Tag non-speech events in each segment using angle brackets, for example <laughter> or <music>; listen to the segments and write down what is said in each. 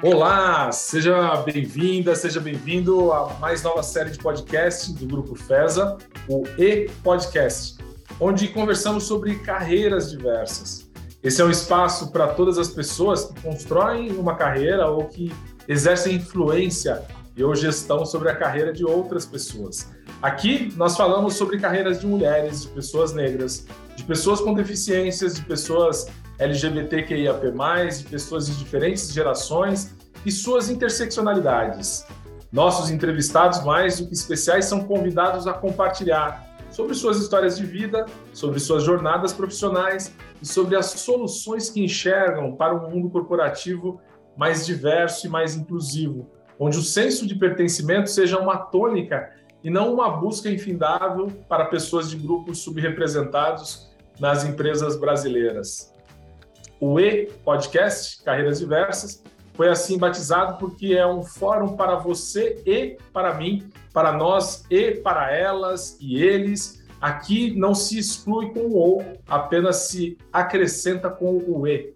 Olá, seja bem-vinda, seja bem-vindo a mais nova série de podcast do Grupo FESA, o E-Podcast, onde conversamos sobre carreiras diversas. Esse é um espaço para todas as pessoas que constroem uma carreira ou que exercem influência e ou gestão sobre a carreira de outras pessoas. Aqui nós falamos sobre carreiras de mulheres, de pessoas negras, de pessoas com deficiências, de pessoas LGBTQIAP+, de pessoas de diferentes gerações e suas interseccionalidades. Nossos entrevistados, mais do que especiais, são convidados a compartilhar sobre suas histórias de vida, sobre suas jornadas profissionais e sobre as soluções que enxergam para um mundo corporativo mais diverso e mais inclusivo, onde o senso de pertencimento seja uma tônica e não uma busca infindável para pessoas de grupos subrepresentados nas empresas brasileiras. O E-Podcast, Carreiras Diversas, foi assim batizado porque é um fórum para você e para mim, para nós e para elas e eles. Aqui não se exclui com o ou, apenas se acrescenta com o e.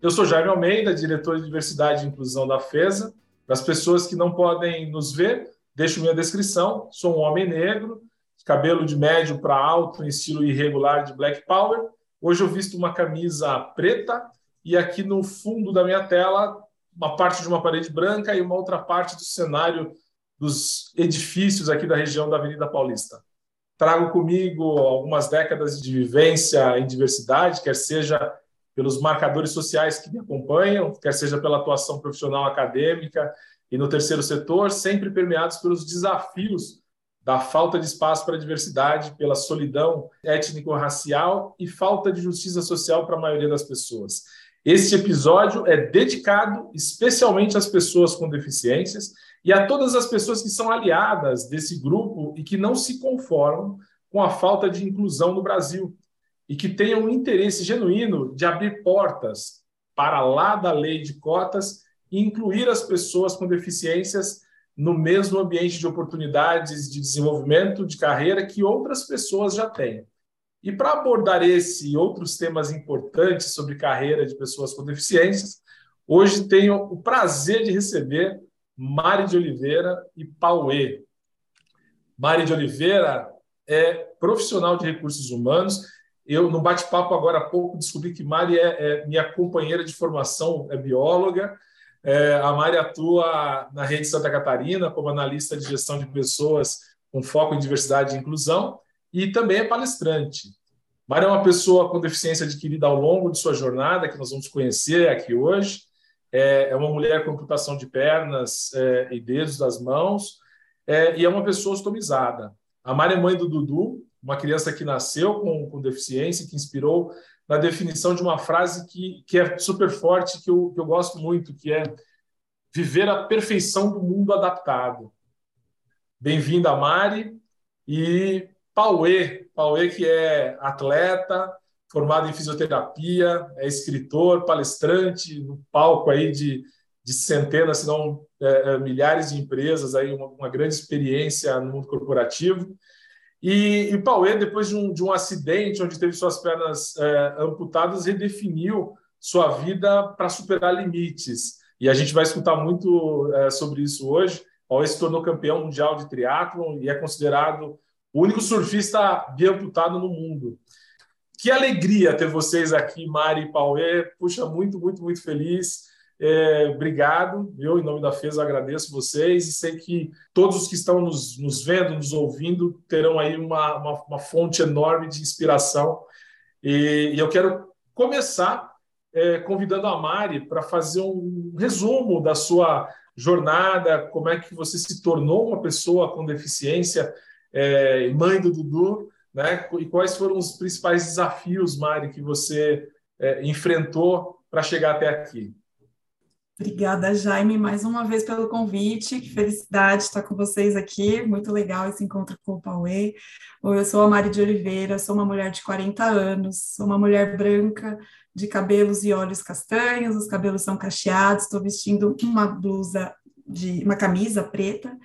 Eu sou Jaime Almeida, diretor de Diversidade e Inclusão da FESA. Para as pessoas que não podem nos ver, deixo minha descrição. Sou um homem negro, cabelo de médio para alto, em estilo irregular de Black Power. Hoje eu visto uma camisa preta e aqui no fundo da minha tela uma parte de uma parede branca e uma outra parte do cenário dos edifícios aqui da região da Avenida Paulista. Trago comigo algumas décadas de vivência em diversidade, quer seja pelos marcadores sociais que me acompanham, quer seja pela atuação profissional acadêmica e no terceiro setor, sempre permeados pelos desafios da falta de espaço para a diversidade, pela solidão étnico-racial e falta de justiça social para a maioria das pessoas. Este episódio é dedicado especialmente às pessoas com deficiências e a todas as pessoas que são aliadas desse grupo e que não se conformam com a falta de inclusão no Brasil e que tenham um interesse genuíno de abrir portas para lá da lei de cotas e incluir as pessoas com deficiências no mesmo ambiente de oportunidades de desenvolvimento de carreira que outras pessoas já têm. E para abordar esse e outros temas importantes sobre carreira de pessoas com deficiências, hoje tenho o prazer de receber Mari de Oliveira e Pauê. Mari de Oliveira é profissional de recursos humanos. Eu, no bate-papo agora há pouco, descobri que Mari é, é minha companheira de formação, é bióloga. É, a Mari atua na Rede Santa Catarina como analista de gestão de pessoas com foco em diversidade e inclusão e também é palestrante. Mari é uma pessoa com deficiência adquirida ao longo de sua jornada, que nós vamos conhecer aqui hoje. É, é uma mulher com amputação de pernas é, e dedos das mãos, é, e é uma pessoa ostomizada. A Mari é mãe do Dudu, uma criança que nasceu com, com deficiência, que inspirou na definição de uma frase que, que é super forte, que eu, que eu gosto muito, que é viver a perfeição do mundo adaptado. Bem-vinda, Mari. E Pauê, Pauê que é atleta, formado em fisioterapia, é escritor, palestrante, no palco aí de, de centenas, se não é, é, milhares de empresas, aí uma, uma, grande experiência no mundo corporativo. E, e Pauê, depois de um, de um acidente onde teve suas pernas é, amputadas, redefiniu sua vida para superar limites. E a gente vai escutar muito é, sobre isso hoje. Pauê se tornou campeão mundial de triatlon e é considerado o único surfista biamputado no mundo. Que alegria ter vocês aqui, Mari e Pauê. Puxa, muito, muito, muito feliz. É, obrigado. Eu, em nome da FES, agradeço vocês e sei que todos os que estão nos, nos vendo, nos ouvindo, terão aí uma, uma, uma fonte enorme de inspiração. E, e eu quero começar é, convidando a Mari para fazer um resumo da sua jornada, como é que você se tornou uma pessoa com deficiência é, mãe do Dudu, né? E quais foram os principais desafios, Mari, que você é, enfrentou para chegar até aqui? Obrigada, Jaime, mais uma vez pelo convite. Que felicidade estar com vocês aqui. Muito legal esse encontro com o Pauê. Eu sou a Mari de Oliveira, sou uma mulher de 40 anos, sou uma mulher branca, de cabelos e olhos castanhos, os cabelos são cacheados, estou vestindo uma blusa de uma camisa preta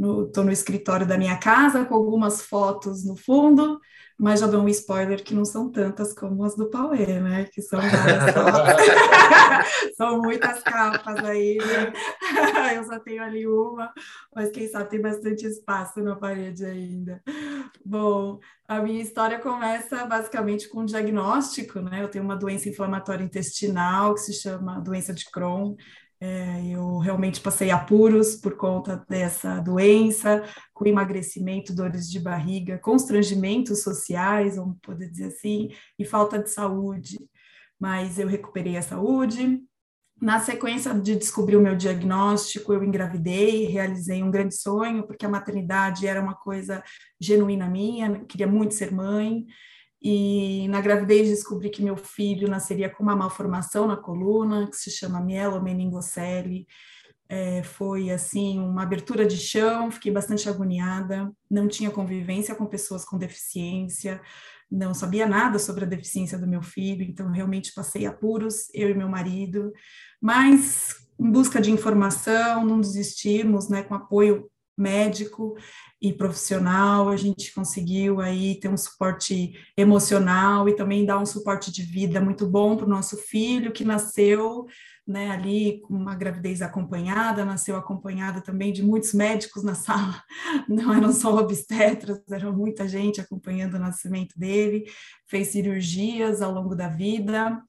Estou no, no, escritório da minha casa com algumas fotos no fundo, mas já dou um spoiler que não são tantas como as do Pauê, né? Que são várias <laughs> são muitas capas aí, né? <laughs> Eu só tenho ali uma, mas quem sabe tem bastante espaço na parede ainda. Bom, a minha história começa basicamente com um diagnóstico, né? Eu tenho uma doença inflamatória intestinal que se chama doença de Crohn. É, eu realmente passei apuros por conta dessa doença, com emagrecimento, dores de barriga, constrangimentos sociais, vamos poder dizer assim, e falta de saúde. Mas eu recuperei a saúde. Na sequência de descobrir o meu diagnóstico, eu engravidei, realizei um grande sonho, porque a maternidade era uma coisa genuína minha, queria muito ser mãe. E na gravidez descobri que meu filho nasceria com uma malformação na coluna, que se chama mielomeningocele. É, foi assim uma abertura de chão, fiquei bastante agoniada, não tinha convivência com pessoas com deficiência, não sabia nada sobre a deficiência do meu filho, então realmente passei apuros, eu e meu marido, mas em busca de informação, não desistimos, né, com apoio médico e profissional, a gente conseguiu aí ter um suporte emocional e também dar um suporte de vida muito bom para o nosso filho, que nasceu né, ali com uma gravidez acompanhada, nasceu acompanhada também de muitos médicos na <laughs> sala, não eram só obstetras, era muita gente acompanhando o nascimento dele, fez cirurgias ao longo da vida,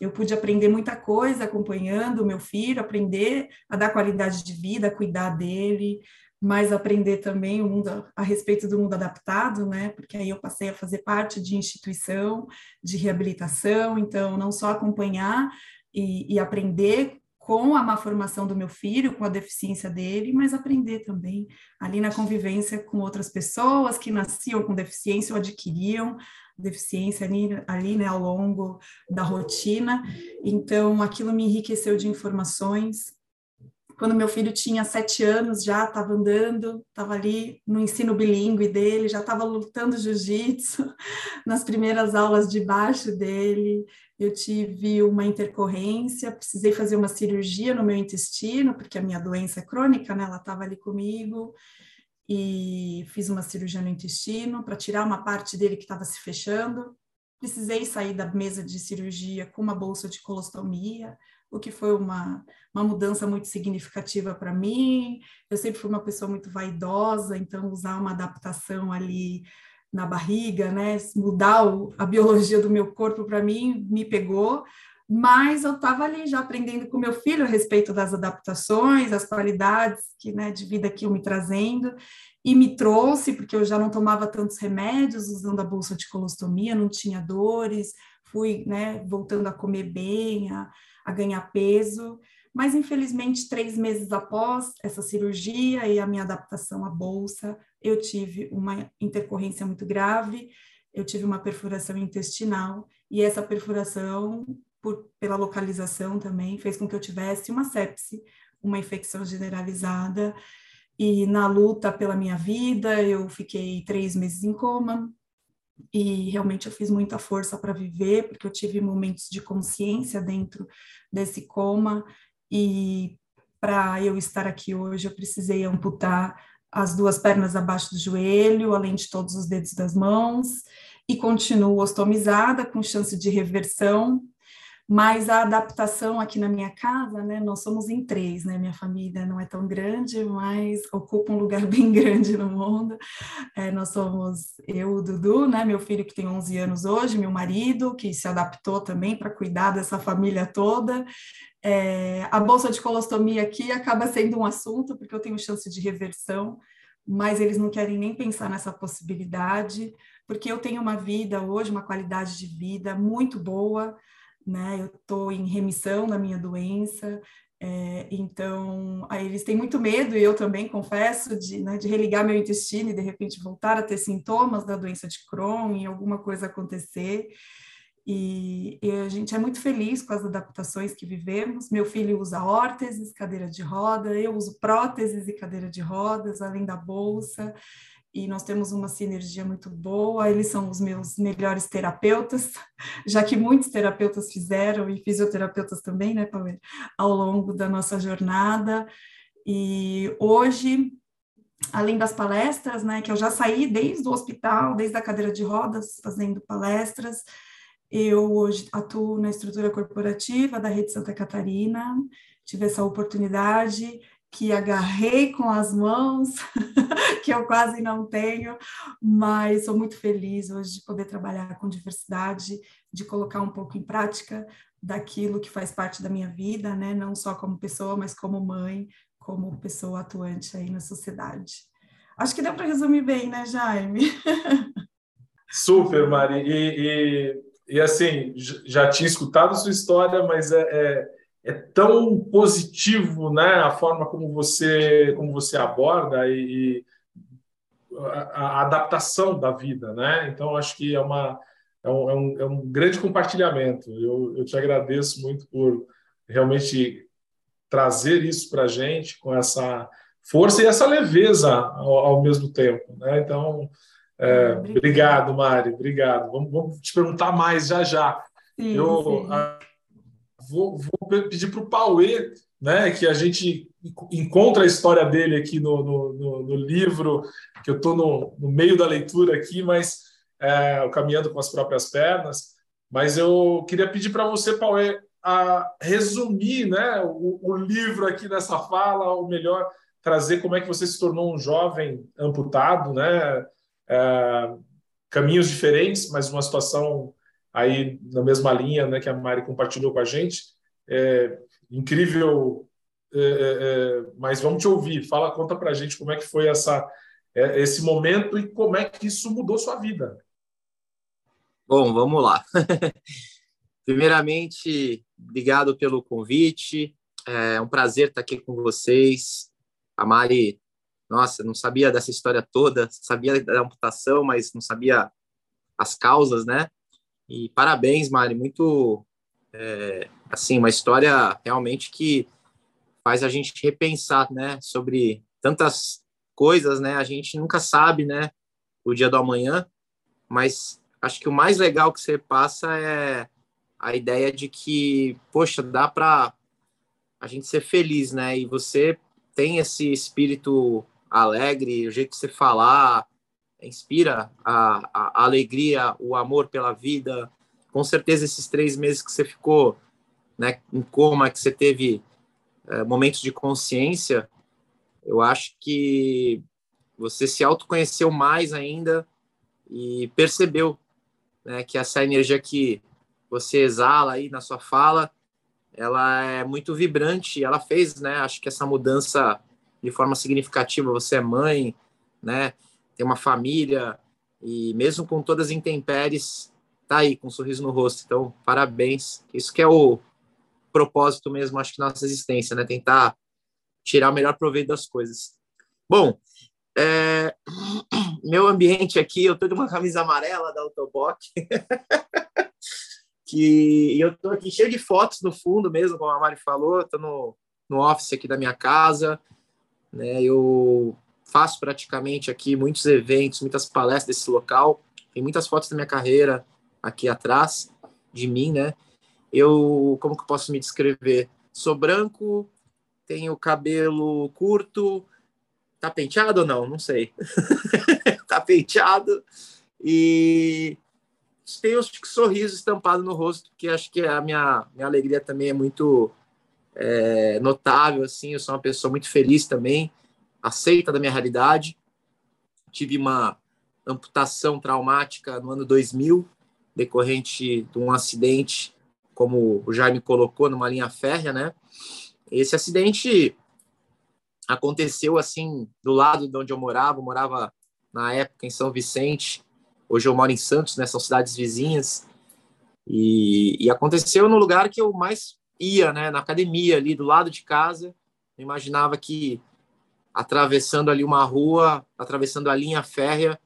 eu pude aprender muita coisa acompanhando o meu filho, aprender a dar qualidade de vida, cuidar dele, mas aprender também o mundo a respeito do mundo adaptado, né? Porque aí eu passei a fazer parte de instituição de reabilitação, então não só acompanhar e, e aprender com a má formação do meu filho, com a deficiência dele, mas aprender também ali na convivência com outras pessoas que nasciam com deficiência ou adquiriam deficiência ali, ali né, ao longo da rotina. Então, aquilo me enriqueceu de informações, quando meu filho tinha sete anos, já estava andando, estava ali no ensino bilíngue dele, já estava lutando jiu-jitsu <laughs> nas primeiras aulas de baixo dele. Eu tive uma intercorrência, precisei fazer uma cirurgia no meu intestino, porque a minha doença é crônica, né? Ela estava ali comigo e fiz uma cirurgia no intestino para tirar uma parte dele que estava se fechando. Precisei sair da mesa de cirurgia com uma bolsa de colostomia, o que foi uma, uma mudança muito significativa para mim. Eu sempre fui uma pessoa muito vaidosa, então usar uma adaptação ali na barriga, né, mudar o, a biologia do meu corpo para mim me pegou, mas eu estava ali já aprendendo com meu filho a respeito das adaptações, as qualidades que, né, de vida que eu me trazendo, e me trouxe, porque eu já não tomava tantos remédios usando a bolsa de colostomia, não tinha dores, fui né, voltando a comer bem, a, a ganhar peso, mas infelizmente, três meses após essa cirurgia e a minha adaptação à bolsa, eu tive uma intercorrência muito grave, eu tive uma perfuração intestinal, e essa perfuração, por, pela localização também, fez com que eu tivesse uma sepse, uma infecção generalizada, e na luta pela minha vida, eu fiquei três meses em coma, e realmente eu fiz muita força para viver, porque eu tive momentos de consciência dentro desse coma, e para eu estar aqui hoje, eu precisei amputar as duas pernas abaixo do joelho, além de todos os dedos das mãos, e continuo ostomizada, com chance de reversão, mas a adaptação aqui na minha casa, né, nós somos em três, né, minha família não é tão grande, mas ocupa um lugar <laughs> bem grande no mundo, é, nós somos eu, o Dudu, né, meu filho que tem 11 anos hoje, meu marido, que se adaptou também para cuidar dessa família toda, é, a bolsa de colostomia aqui acaba sendo um assunto, porque eu tenho chance de reversão, mas eles não querem nem pensar nessa possibilidade, porque eu tenho uma vida hoje, uma qualidade de vida muito boa, né? Eu estou em remissão da minha doença, é, então aí eles têm muito medo, e eu também confesso, de, né, de religar meu intestino e de repente voltar a ter sintomas da doença de Crohn e alguma coisa acontecer. E, e, a gente é muito feliz com as adaptações que vivemos. Meu filho usa órteses, cadeira de roda, eu uso próteses e cadeira de rodas, além da bolsa e nós temos uma sinergia muito boa. Eles são os meus melhores terapeutas, <laughs> já que muitos terapeutas fizeram e fisioterapeutas também, né, Paulo, ao longo da nossa jornada. E hoje além das palestras, né, que eu já saí desde o hospital, desde a cadeira de rodas, fazendo palestras, eu hoje atuo na estrutura corporativa da Rede Santa Catarina, tive essa oportunidade que agarrei com as mãos, <laughs> que eu quase não tenho, mas sou muito feliz hoje de poder trabalhar com diversidade, de colocar um pouco em prática daquilo que faz parte da minha vida, né? Não só como pessoa, mas como mãe, como pessoa atuante aí na sociedade. Acho que deu para resumir bem, né, Jaime? <laughs> Super, Mari. E, e, e, assim, já tinha escutado sua história, mas é, é, é, tão positivo, né, a forma como você como você aborda e, e a, a, adaptação da vida, né? Então, acho que é uma é um, é um, é um grande compartilhamento. Eu, eu te agradeço muito por realmente trazer isso para a gente com essa força e essa leveza ao, ao mesmo tempo. Né? Então, é, obrigado, Mari, obrigado. Vamos, vamos, te perguntar mais já já. Sim, eu sim. A, vou, vou, pedir para o Pauê, né, que a gente encontra a história dele aqui no, no, no, no livro, que eu estou no, no, meio da leitura aqui, mas é, caminhando com as próprias pernas. Mas eu queria pedir para você, Pauê, a resumir né, o, o, livro aqui nessa fala, ou melhor, trazer como é que você se tornou um jovem amputado, né? É, caminhos diferentes, mas uma situação aí na mesma linha né, que a Mari compartilhou com a gente. É, incrível, é, é, é mas vamos te ouvir. Fala, conta para a gente como é que foi essa, é, esse momento e como é que isso mudou sua vida. Bom, vamos lá. <laughs> Primeiramente, obrigado pelo convite. É um prazer estar aqui com vocês. A Mari, nossa, não sabia dessa história toda, sabia da amputação, mas não sabia as causas, né? E parabéns, Mari, muito é, assim, uma história realmente que faz a gente repensar, né, sobre tantas coisas, né? A gente nunca sabe, né, o dia do amanhã, mas acho que o mais legal que você passa é a ideia de que, poxa, dá para a gente ser feliz, né? E você tem esse espírito alegre, o jeito de você falar, inspira a, a, alegria, o amor pela vida. Com certeza, esses três meses que você ficou né, em coma, que você teve é, momentos de consciência, eu acho que você se autoconheceu mais ainda e percebeu né, que essa energia que você exala aí na sua fala, ela é muito vibrante. Ela fez, né? Acho que essa mudança de forma significativa. Você é mãe, né? Tem uma família e mesmo com todas as intempéries, tá aí com um sorriso no rosto. Então, parabéns. Isso que é o propósito mesmo, acho que nossa existência, né? Tentar tirar o melhor proveito das coisas. Bom, é... <clears throat> meu ambiente aqui, eu tô de uma camisa amarela da Autoboc. <laughs> que eu tô aqui cheio de fotos no fundo mesmo, como a Mari falou, tô no, no office aqui da minha casa, né? Eu faço praticamente aqui muitos eventos, muitas palestras desse local, tem muitas fotos da minha carreira aqui atrás de mim, né? Eu, como que eu posso me descrever? Sou branco, tenho cabelo curto, tá penteado ou não? Não sei. <laughs> tá penteado e tem um sorriso estampado no rosto, que acho que a minha, minha alegria também é muito é, notável, assim, eu sou uma pessoa muito feliz também, aceita da minha realidade. Tive uma amputação traumática no ano 2000, decorrente de um acidente, como o Jaime colocou, numa linha férrea, né? Esse acidente aconteceu, assim, do lado de onde eu morava, eu morava na época em São Vicente, Hoje eu moro em Santos, né? São cidades vizinhas. E, e aconteceu no lugar que eu mais ia, né? Na academia ali do lado de casa. Eu imaginava que atravessando ali uma rua, atravessando a linha férrea,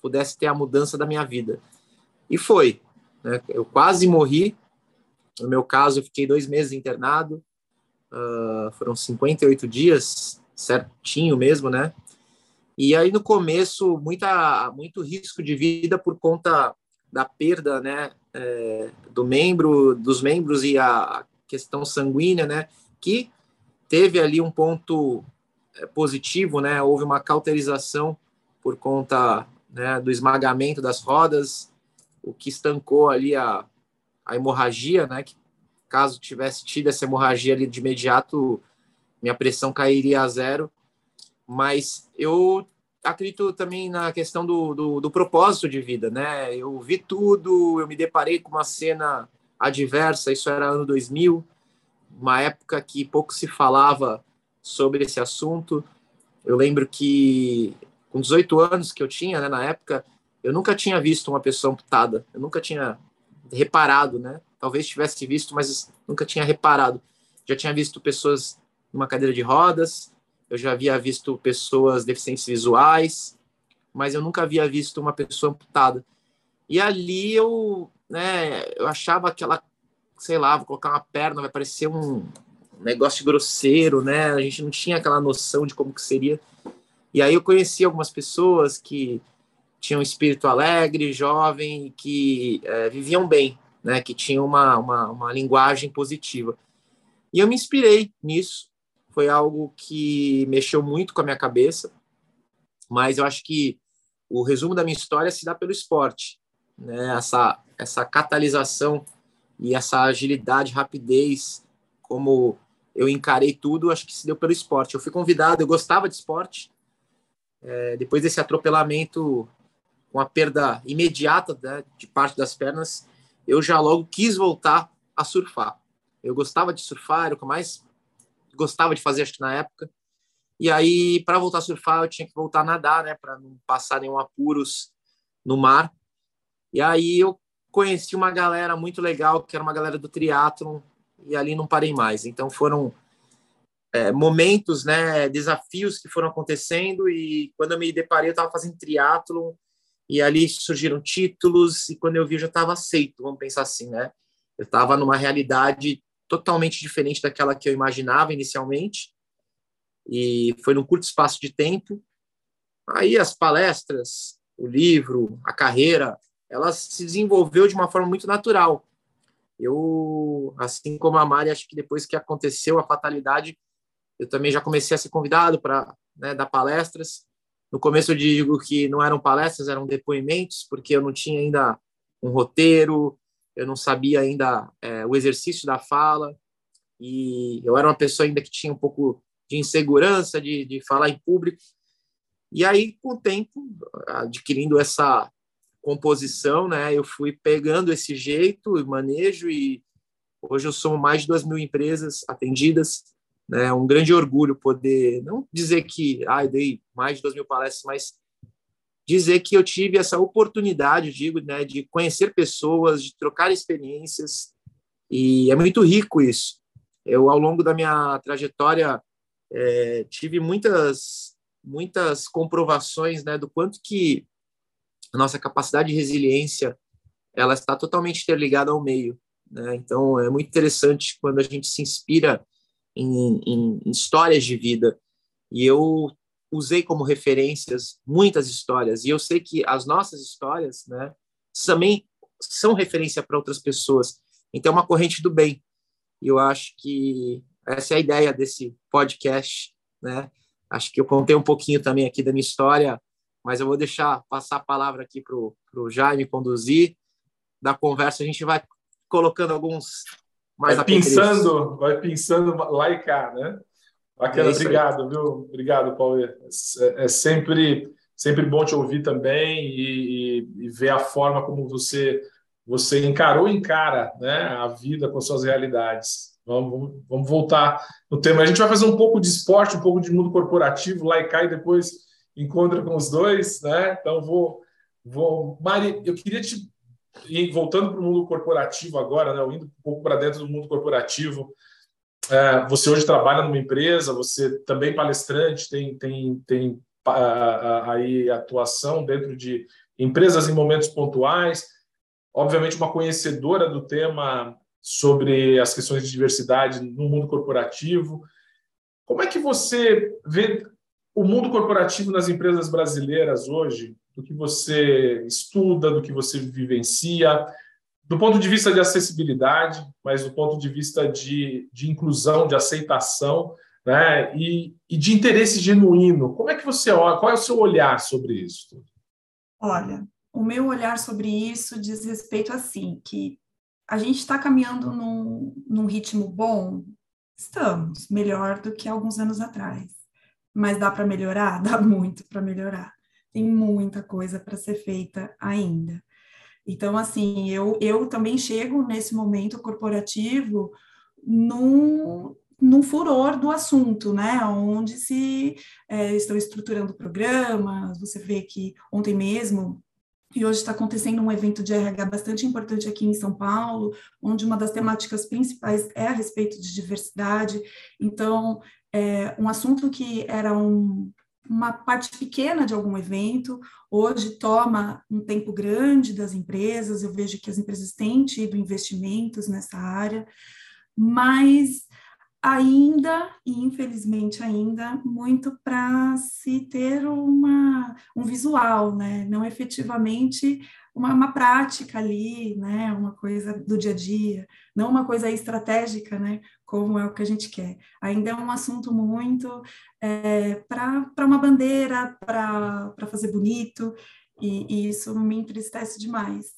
pudesse ter a mudança da minha vida. E foi. Né? Eu quase morri. No meu caso, eu fiquei dois meses internado. Uh, foram 58 dias, certinho mesmo, né? E aí no começo muita muito risco de vida por conta da perda, né, é, do membro, dos membros e a questão sanguínea, né, que teve ali um ponto positivo, né? Houve uma cauterização por conta né, do esmagamento das rodas, o que estancou ali a, a hemorragia, né? Que caso tivesse tido essa hemorragia ali de imediato, minha pressão cairia a zero. Mas eu acredito também na questão do, do, do, propósito de vida, né? Eu vi tudo, eu me deparei com uma cena adversa, isso era ano 2000, uma época que pouco se falava sobre esse assunto. Eu lembro que com 18 anos que eu tinha, né, na época, eu nunca tinha visto uma pessoa amputada, eu nunca tinha reparado, né? Talvez tivesse visto, mas nunca tinha reparado. Já tinha visto pessoas numa cadeira de rodas, eu já havia visto pessoas deficientes visuais, mas eu nunca havia visto uma pessoa amputada. E ali eu, né, eu achava aquela, sei lá, vou colocar uma perna, vai parecer um negócio grosseiro, né? A gente não tinha aquela noção de como que seria. E aí eu conheci algumas pessoas que tinham espírito alegre, jovem, que é, viviam bem, né? Que tinham uma, uma, uma linguagem positiva. E eu me inspirei nisso foi algo que mexeu muito com a minha cabeça, mas eu acho que o resumo da minha história se dá pelo esporte, né? Essa essa catalisação e essa agilidade, rapidez, como eu encarei tudo, acho que se deu pelo esporte. Eu fui convidado, eu gostava de esporte. É, depois desse atropelamento com a perda imediata né, de parte das pernas, eu já logo quis voltar a surfar. Eu gostava de surfar, era o que mais gostava de fazer, acho que na época. E aí, para voltar a surfar, eu tinha que voltar a nadar, né, para não passar nenhum apuros no mar. E aí eu conheci uma galera muito legal, que era uma galera do triatlon, e ali não parei mais. Então foram é, momentos, né, desafios que foram acontecendo e quando eu me deparei, eu estava fazendo triatlon e ali surgiram títulos e quando eu vi eu já estava aceito, vamos pensar assim, né? Eu estava numa realidade totalmente diferente daquela que eu imaginava inicialmente. E foi num curto espaço de tempo. Aí as palestras, o livro, a carreira, ela se desenvolveu de uma forma muito natural. Eu, assim como a Mari, acho que depois que aconteceu a fatalidade, eu também já comecei a ser convidado para né, dar palestras. No começo eu digo que não eram palestras, eram depoimentos, porque eu não tinha ainda um roteiro, eu não sabia ainda é, o exercício da fala, e eu era uma pessoa ainda que tinha um pouco de insegurança de, de falar em público. E aí, com o tempo, adquirindo essa composição, né, eu fui pegando esse jeito e manejo, e hoje eu sou mais de duas mil empresas atendidas, né, um grande orgulho poder, não dizer que ah, dei mais de duas mil palestras, mas dizer que eu tive essa oportunidade, digo, né, de conhecer pessoas, de trocar experiências, e é muito rico isso. Eu, ao longo da minha trajetória, é, tive muitas, muitas comprovações, né, do quanto que a nossa capacidade de resiliência ela está totalmente interligada ao meio. Né? Então, é muito interessante quando a gente se inspira em, em, em histórias de vida. E eu usei como referências muitas histórias e eu sei que as nossas histórias, né, também são referência para outras pessoas. Então, é uma corrente do bem. E eu acho que essa é a ideia desse podcast, né? Acho que eu contei um pouquinho também aqui da minha história, mas eu vou deixar passar a palavra aqui para o Jaime conduzir. Da conversa, a gente vai colocando alguns mais vai pensando, vai pensando lá e cá, né? Bacana, é obrigado, viu? Obrigado, Paulo. É, é, sempre, sempre bom te ouvir também e, e, e, ver a forma como você você encarou encara né, a vida com suas realidades. Vamos, vamos voltar no tema. A gente vai fazer um pouco de esporte, um pouco de mundo corporativo, lá e cá, e depois encontra com os dois, né? Então vou, vou. Mari, eu queria te voltando para o mundo corporativo agora, né? Indo um pouco para dentro do mundo corporativo. É, você hoje trabalha numa empresa, você também palestrante, tem, tem, tem aí atuação dentro de empresas em momentos pontuais, obviamente uma conhecedora do tema sobre as questões de diversidade no mundo corporativo. Como é que você vê o mundo corporativo nas empresas brasileiras hoje, do que você estuda, do que você vivencia? do ponto de vista de acessibilidade, mas do ponto de vista de, de inclusão, de aceitação, né? E, e, de interesse genuíno. Como é que você olha? Qual é o seu olhar sobre isso? Olha, o meu olhar sobre isso diz respeito assim que a gente está caminhando num, num ritmo bom, estamos melhor do que alguns anos atrás, mas dá para melhorar, <laughs> dá muito para melhorar. Tem muita coisa para ser feita ainda. Então, assim, eu, eu também chego nesse momento corporativo num, num furor do assunto, né? Onde se é, estão estruturando programas, você vê que ontem mesmo e hoje está acontecendo um evento de RH bastante importante aqui em São Paulo, onde uma das temáticas principais é a respeito de diversidade. Então, é um assunto que era um, uma parte pequena de algum evento, hoje toma um tempo grande das empresas, eu vejo que as empresas têm tido investimentos nessa área, mas ainda, e infelizmente ainda, muito para se ter uma, um visual, né? não efetivamente uma, uma, prática ali, né? uma coisa do dia a dia, não uma coisa estratégica, né? Como é o que a gente quer. Ainda é um assunto muito é, para uma bandeira, para fazer bonito, e, e isso me entristece demais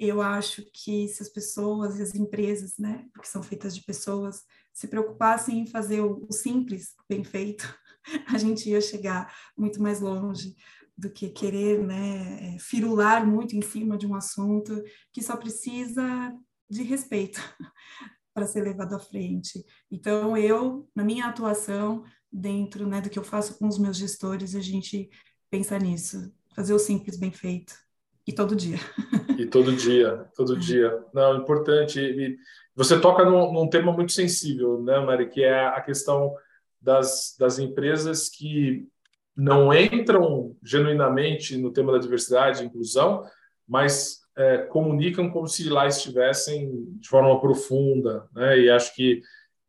eu acho que se as pessoas e as empresas, né, que são feitas de pessoas, se preocupassem em fazer o, o simples bem feito, <laughs> a gente ia chegar muito mais longe do que querer, né, é, firular muito em cima de um assunto que só precisa de respeito <laughs> para ser levado à frente. Então, eu, na minha atuação, dentro né, do que eu faço com os meus gestores, a gente pensa nisso, fazer o simples bem feito. E todo dia. <laughs> E todo dia, todo dia. Não, importante. E você toca num, num, tema muito sensível, né, Mari, que é a questão das, das empresas que não entram genuinamente no tema da diversidade e inclusão, mas é, comunicam como se lá estivessem de forma profunda, né? E acho que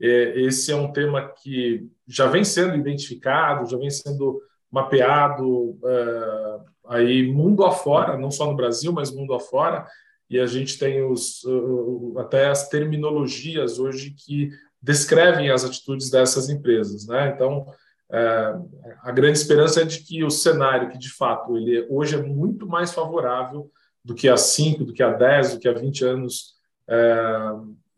é, esse é um tema que já vem sendo identificado, já vem sendo mapeado é, aí mundo afora, não só no Brasil, mas mundo afora, e a gente tem os, até as terminologias hoje que descrevem as atitudes dessas empresas, né? Então, é, a grande esperança é de que o cenário, que de fato ele hoje é muito mais favorável do que há 5, do que há 10, do que há 20 anos, é,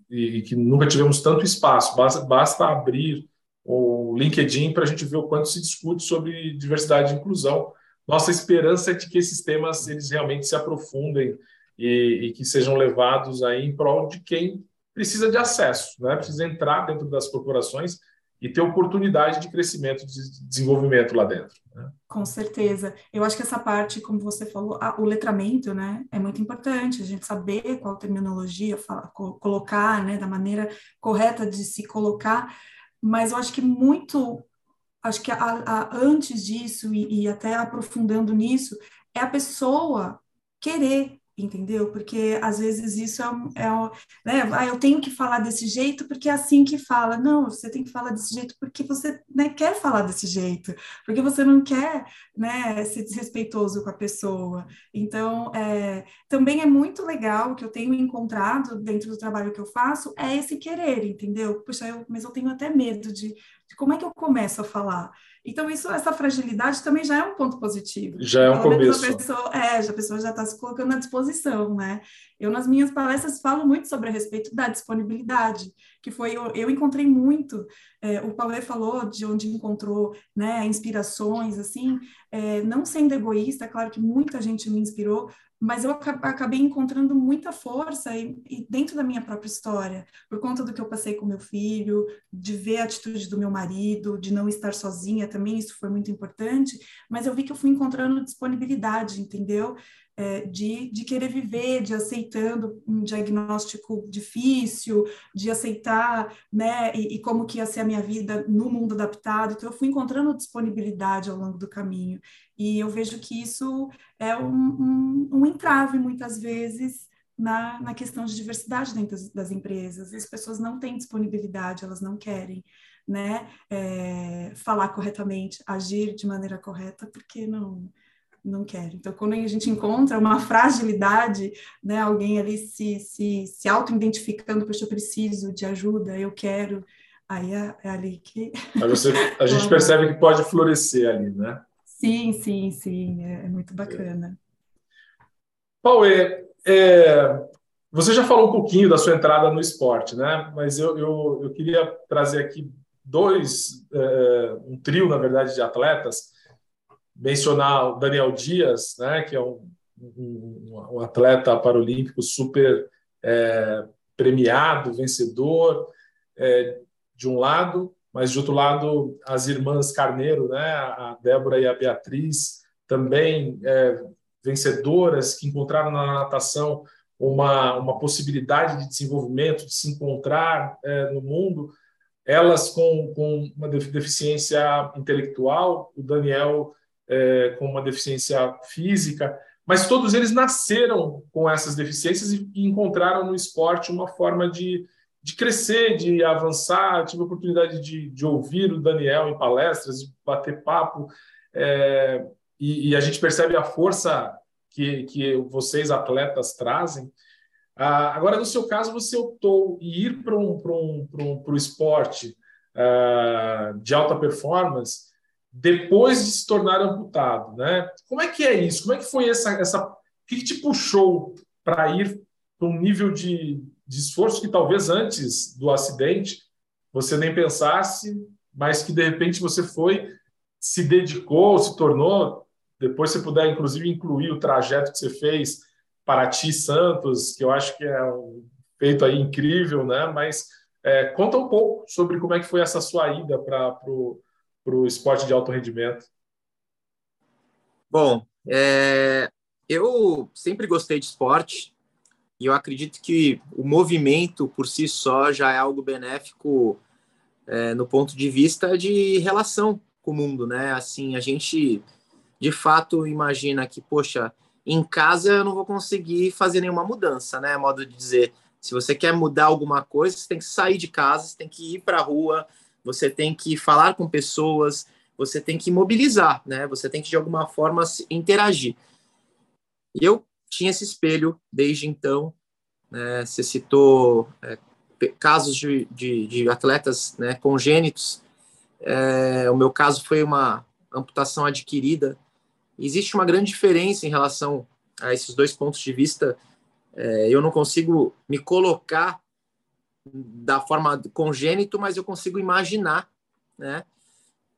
e, e, que nunca tivemos tanto espaço, basta, basta abrir o LinkedIn para a gente ver o quanto se discute sobre diversidade e inclusão, nossa esperança é de que esses temas eles realmente se aprofundem e, e que sejam levados aí em prol de quem precisa de acesso, né? precisa entrar dentro das corporações e ter oportunidade de crescimento, de desenvolvimento lá dentro. Né? Com certeza. Eu acho que essa parte, como você falou, a, o letramento, né, é muito importante. A gente saber qual terminologia fala, co colocar, né, da maneira correta de se colocar. Mas eu acho que muito acho que a, a, antes disso e, e até aprofundando nisso, é a pessoa querer entendeu? Porque às vezes isso é, é né? Ah, eu tenho que falar desse jeito porque é assim que fala. Não, você tem que falar desse jeito porque você né, quer falar desse jeito, porque você não quer né, ser desrespeitoso com a pessoa. Então, é, também é muito legal que eu tenho encontrado dentro do trabalho que eu faço é esse querer, entendeu? Puxa, eu, mas eu tenho até medo de, de como é que eu começo a falar. Então, isso, essa fragilidade também já é um ponto positivo. Já é um começo. A pessoa, é, a pessoa já está se colocando à disposição, né? Eu, nas minhas palestras, falo muito sobre a respeito da disponibilidade, que foi, eu, eu encontrei muito, é, o Paulo falou de onde encontrou né, inspirações, assim, é, não sendo egoísta, é claro que muita gente me inspirou, mas eu acabei encontrando muita força e, e, dentro da minha própria história, por conta do que eu passei com meu filho, de ver a atitude do meu marido, de não estar sozinha também, isso foi muito importante, mas eu vi que eu fui encontrando disponibilidade, entendeu? É, de, de querer viver, de aceitando um diagnóstico difícil, de aceitar, né, e, e, como que ia ser a minha vida no mundo adaptado. Então, eu fui encontrando disponibilidade ao longo do caminho. E eu vejo que isso é um, um, um entrave, muitas vezes, na, na questão de diversidade dentro das, das, empresas. As pessoas não têm disponibilidade, elas não querem né, é, falar corretamente, agir de maneira correta, porque não não quero. Então, quando a gente encontra uma fragilidade, né, alguém ali se, se, se auto-identificando, porque eu preciso de ajuda, eu quero, Aí é, é ali que. Aí você, a gente <laughs> percebe que pode florescer ali, né? Sim, sim, sim, é, é muito bacana. Pauê, é, você já falou um pouquinho da sua entrada no esporte, né? Mas eu, eu, eu queria trazer aqui dois, é, um trio, na verdade, de atletas. Mencionar o Daniel Dias, né? Que é um, um, um atleta paralímpico super é, premiado, vencedor, é, de um lado, mas de outro lado as irmãs Carneiro, né? A Débora e a Beatriz também é, vencedoras que encontraram na natação uma, uma possibilidade de desenvolvimento, de se encontrar é, no mundo, elas com, com uma deficiência intelectual, o Daniel é, com uma deficiência física, mas todos eles nasceram com essas deficiências e, encontraram no esporte uma forma de, de crescer, de avançar. Tive a oportunidade de, de ouvir o Daniel em palestras, de bater papo, é, e, e, a gente percebe a força que, que vocês, atletas, trazem. Ah, agora, no seu caso, você optou em ir para um, um, um, um esporte ah, de alta performance depois de se tornar amputado, né? Como é que é isso? Como é que foi essa... essa... O que te puxou para ir para um nível de, de esforço que talvez antes do acidente você nem pensasse, mas que de repente você foi, se dedicou, se tornou depois, se puder, inclusive, incluir o trajeto que você fez Paraty Santos, que eu acho que é um feito aí incrível, né? Mas é, conta um pouco sobre como é que foi essa sua ida para o esporte de alto rendimento. Bom, é, eu sempre gostei de esporte e eu acredito que o movimento por si só já é algo benéfico é, no ponto de vista de relação com o mundo, né? Assim, a gente de fato imagina que, poxa, em casa eu não vou conseguir fazer nenhuma mudança, né? Modo de dizer, se você quer mudar alguma coisa, você tem que sair de casa, você tem que ir para a rua, você tem que falar com pessoas, você tem que mobilizar, né? Você tem que de alguma forma interagir. E eu tinha esse espelho desde então. Né? Você citou é, casos de, de, de, atletas né, congênitos. É, o meu caso foi uma amputação adquirida existe uma grande diferença em relação a esses dois pontos de vista. É, eu não consigo me colocar da forma congênito, mas eu consigo imaginar, né?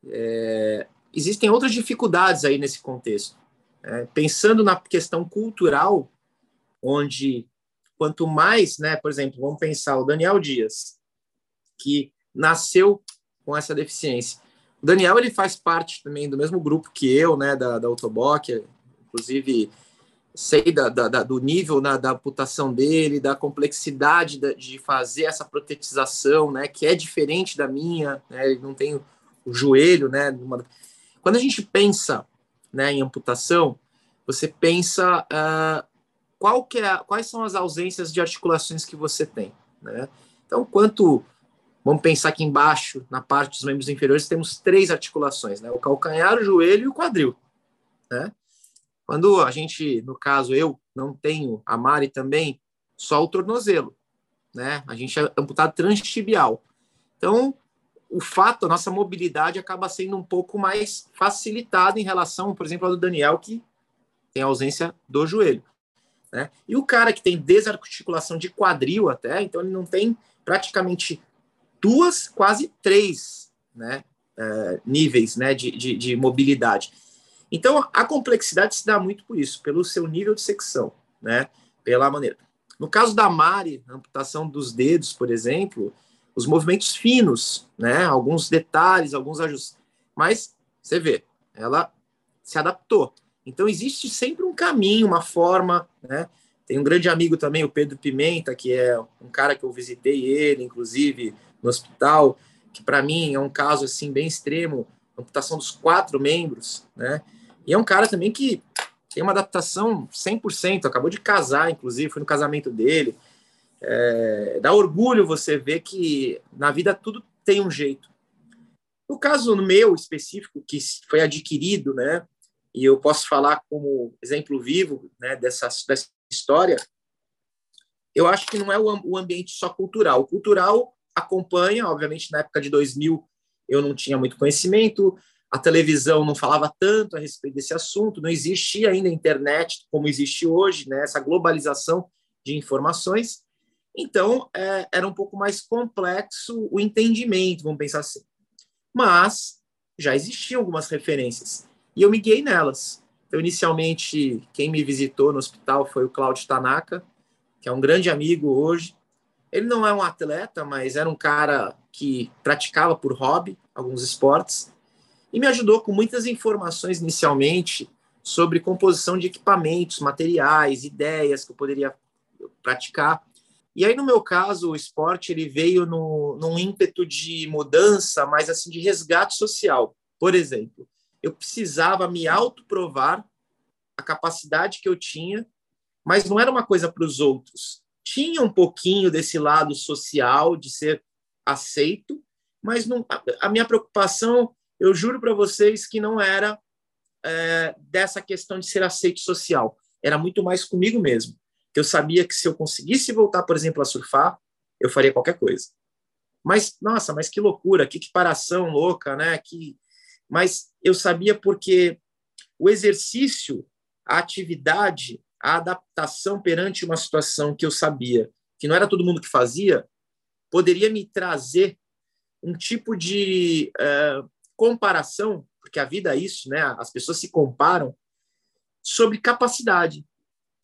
É, existem outras dificuldades aí nesse contexto. É, pensando na questão cultural, onde quanto mais, né, por exemplo, vamos pensar o Daniel Dias, que nasceu com essa deficiência. O Daniel ele faz parte também do mesmo grupo que eu, né, da, da Autoboc, inclusive sei da, da, do nível na, da amputação dele, da complexidade da, de fazer essa protetização, né, que é diferente da minha, né, ele não tem o joelho, né, quando a gente pensa, né, em amputação, você pensa uh, qual que é, quais são as ausências de articulações que você tem, né? Então, quanto Vamos pensar aqui embaixo, na parte dos membros inferiores, temos três articulações, né? O calcanhar, o joelho e o quadril, né? Quando a gente, no caso eu, não tenho, a Mari também, só o tornozelo, né? A gente é amputado transtibial. Então, o fato, a nossa mobilidade acaba sendo um pouco mais facilitada em relação, por exemplo, ao do Daniel, que tem ausência do joelho. Né? E o cara que tem desarticulação de quadril até, então ele não tem praticamente duas, quase três né, é, níveis né, de, de, de, mobilidade. Então, a complexidade se dá muito por isso, pelo seu nível de secção, né, pela maneira. No caso da Mari, amputação dos dedos, por exemplo, os movimentos finos, né, alguns detalhes, alguns ajustes, mas você vê, ela se adaptou. Então, existe sempre um caminho, uma forma, né? Tem um grande amigo também, o Pedro Pimenta, que é um cara que eu visitei ele, inclusive, no hospital, que para mim é um caso assim bem extremo, amputação dos quatro membros, né? E é um cara também que tem uma adaptação 100%, acabou de casar, inclusive, foi no casamento dele. É, dá orgulho você ver que na vida tudo tem um jeito. No caso meu específico, que foi adquirido, né? E eu posso falar como exemplo vivo né, dessa, dessa história, eu acho que não é o ambiente só cultural. O cultural acompanha, obviamente na época de 2000 eu não tinha muito conhecimento, a televisão não falava tanto a respeito desse assunto, não existia ainda a internet como existe hoje, né, essa globalização de informações. Então, é, era um pouco mais complexo o entendimento, vamos pensar assim. Mas já existiam algumas referências e eu me guiei nelas. Então, inicialmente, quem me visitou no hospital foi o Claudio Tanaka, que é um grande amigo hoje. Ele não é um atleta, mas era um cara que praticava por hobby alguns esportes e me ajudou com muitas informações inicialmente sobre composição de equipamentos, materiais, ideias que eu poderia praticar. E aí, no meu caso, o esporte ele veio no, num ímpeto de mudança, mas assim de resgate social. Por exemplo, eu precisava me autoprovar a capacidade que eu tinha, mas não era uma coisa para os outros. Tinha um pouquinho desse lado social, de ser aceito, mas não, a, minha preocupação, eu juro para vocês que não era é, dessa questão de ser aceito social, era muito mais comigo mesmo que eu sabia que se eu conseguisse voltar, por exemplo, a surfar, eu faria qualquer coisa. Mas, nossa, mas que loucura, que equiparação louca, né? Que... Mas eu sabia porque o exercício, a atividade, a adaptação perante uma situação que eu sabia que não era todo mundo que fazia, poderia me trazer um tipo de uh, comparação, porque a vida é isso, né? As pessoas se comparam sobre capacidade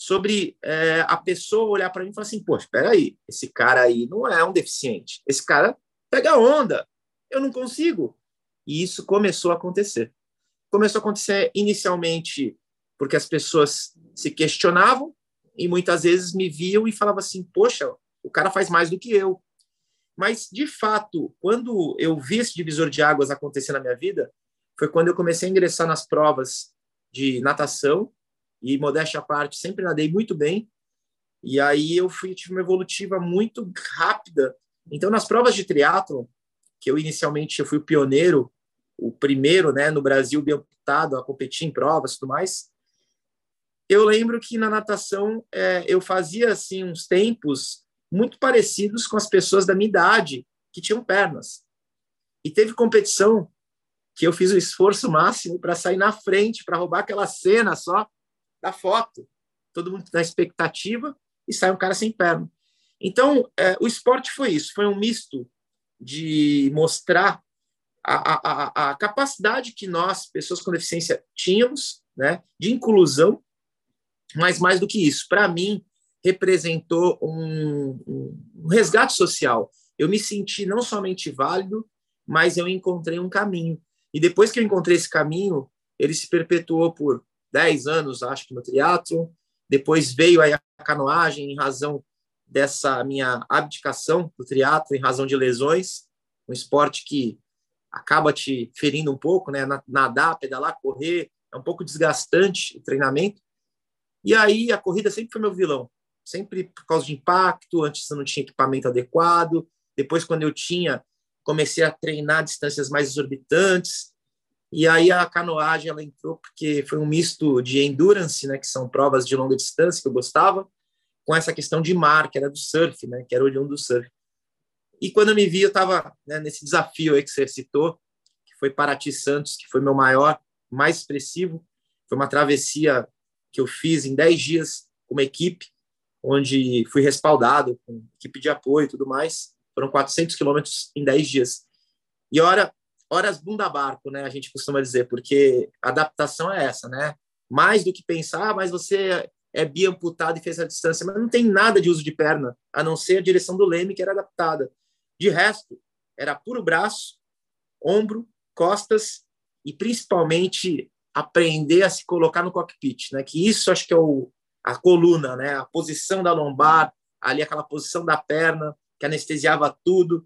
sobre é, a pessoa olhar para mim e falar assim: pô, espera aí, esse cara aí não é um deficiente. Esse cara pega onda, eu não consigo. E isso começou a acontecer. Começou a acontecer inicialmente porque as pessoas se questionavam e muitas vezes me viam e falavam assim: poxa, o cara faz mais do que eu. Mas, de fato, quando eu vi esse divisor de águas acontecer na minha vida, foi quando eu comecei a ingressar nas provas de natação e modéstia à parte, sempre nadei muito bem. E aí eu fui tive uma evolutiva muito rápida. Então nas provas de triatlo, que eu inicialmente eu fui o pioneiro, o primeiro, né, no Brasil bem amputado a competir em provas e tudo mais. Eu lembro que na natação é, eu fazia assim uns tempos muito parecidos com as pessoas da minha idade que tinham pernas. E teve competição que eu fiz o esforço máximo para sair na frente, para roubar aquela cena só da foto. Todo mundo na expectativa e sai um cara sem perna. Então, é, o esporte foi isso, foi um misto de mostrar a, a, a, capacidade que nós, pessoas com deficiência, tínhamos, né, de inclusão, mas mais do que isso, para mim, representou um, um, resgate social. Eu me senti não somente válido, mas eu encontrei um caminho. E depois que eu encontrei esse caminho, ele se perpetuou por 10 anos, acho que no triatlo. Depois veio aí a canoagem em razão dessa minha abdicação do triatlo, em razão de lesões, um esporte que acaba te ferindo um pouco, né? Nadar, pedalar, correr, é um pouco desgastante o treinamento. E aí a corrida sempre foi meu vilão, sempre por causa de impacto, antes eu não tinha equipamento adequado, depois quando eu tinha, comecei a treinar distâncias mais exorbitantes, e aí a canoagem ela entrou porque foi um misto de endurance, né, que são provas de longa distância que eu gostava, com essa questão de mar, que era do surf, né, que era o olhão do surf. E quando eu me vi, eu estava né, nesse desafio aí que você citou, que foi Paraty Santos, que foi meu maior, mais expressivo. Foi uma travessia que eu fiz em 10 dias com uma equipe, onde fui respaldado com equipe de apoio e tudo mais. Foram 400 quilômetros em 10 dias. E hora horas bunda barco, né? A gente costuma dizer, porque a adaptação é essa, né? Mais do que pensar, mas você é biamputado e fez a distância, mas não tem nada de uso de perna, a não ser a direção do leme que era adaptada. De resto, era puro braço, ombro, costas e principalmente aprender a se colocar no cockpit, né? Que isso acho que é o, a coluna, né? A posição da lombar, ali aquela posição da perna que anestesiava tudo.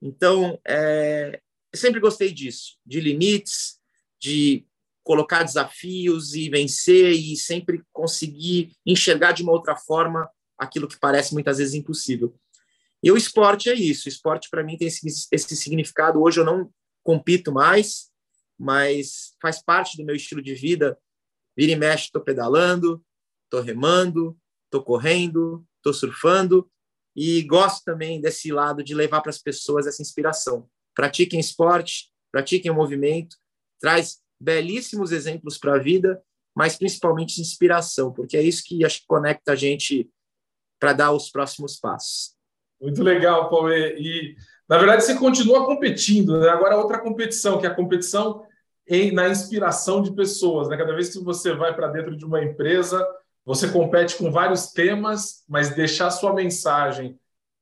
Então, é, sempre gostei disso, de limites, de colocar desafios e vencer e sempre conseguir enxergar de uma outra forma aquilo que parece muitas vezes impossível. E o esporte é isso. O esporte para mim tem esse, esse significado. Hoje eu não compito mais, mas faz parte do meu estilo de vida. Vira e mexe, estou pedalando, estou remando, estou correndo, estou surfando e gosto também desse lado de levar para as pessoas essa inspiração. Pratiquem esporte, pratiquem o movimento, traz belíssimos exemplos para a vida, mas principalmente inspiração, porque é isso que acho que conecta a gente para dar os próximos passos. Muito legal, Paulo. E, na verdade, você continua competindo, né? Agora, outra competição, que é a competição em, na inspiração de pessoas. Né? Cada vez que você vai para dentro de uma empresa, você compete com vários temas, mas deixar sua mensagem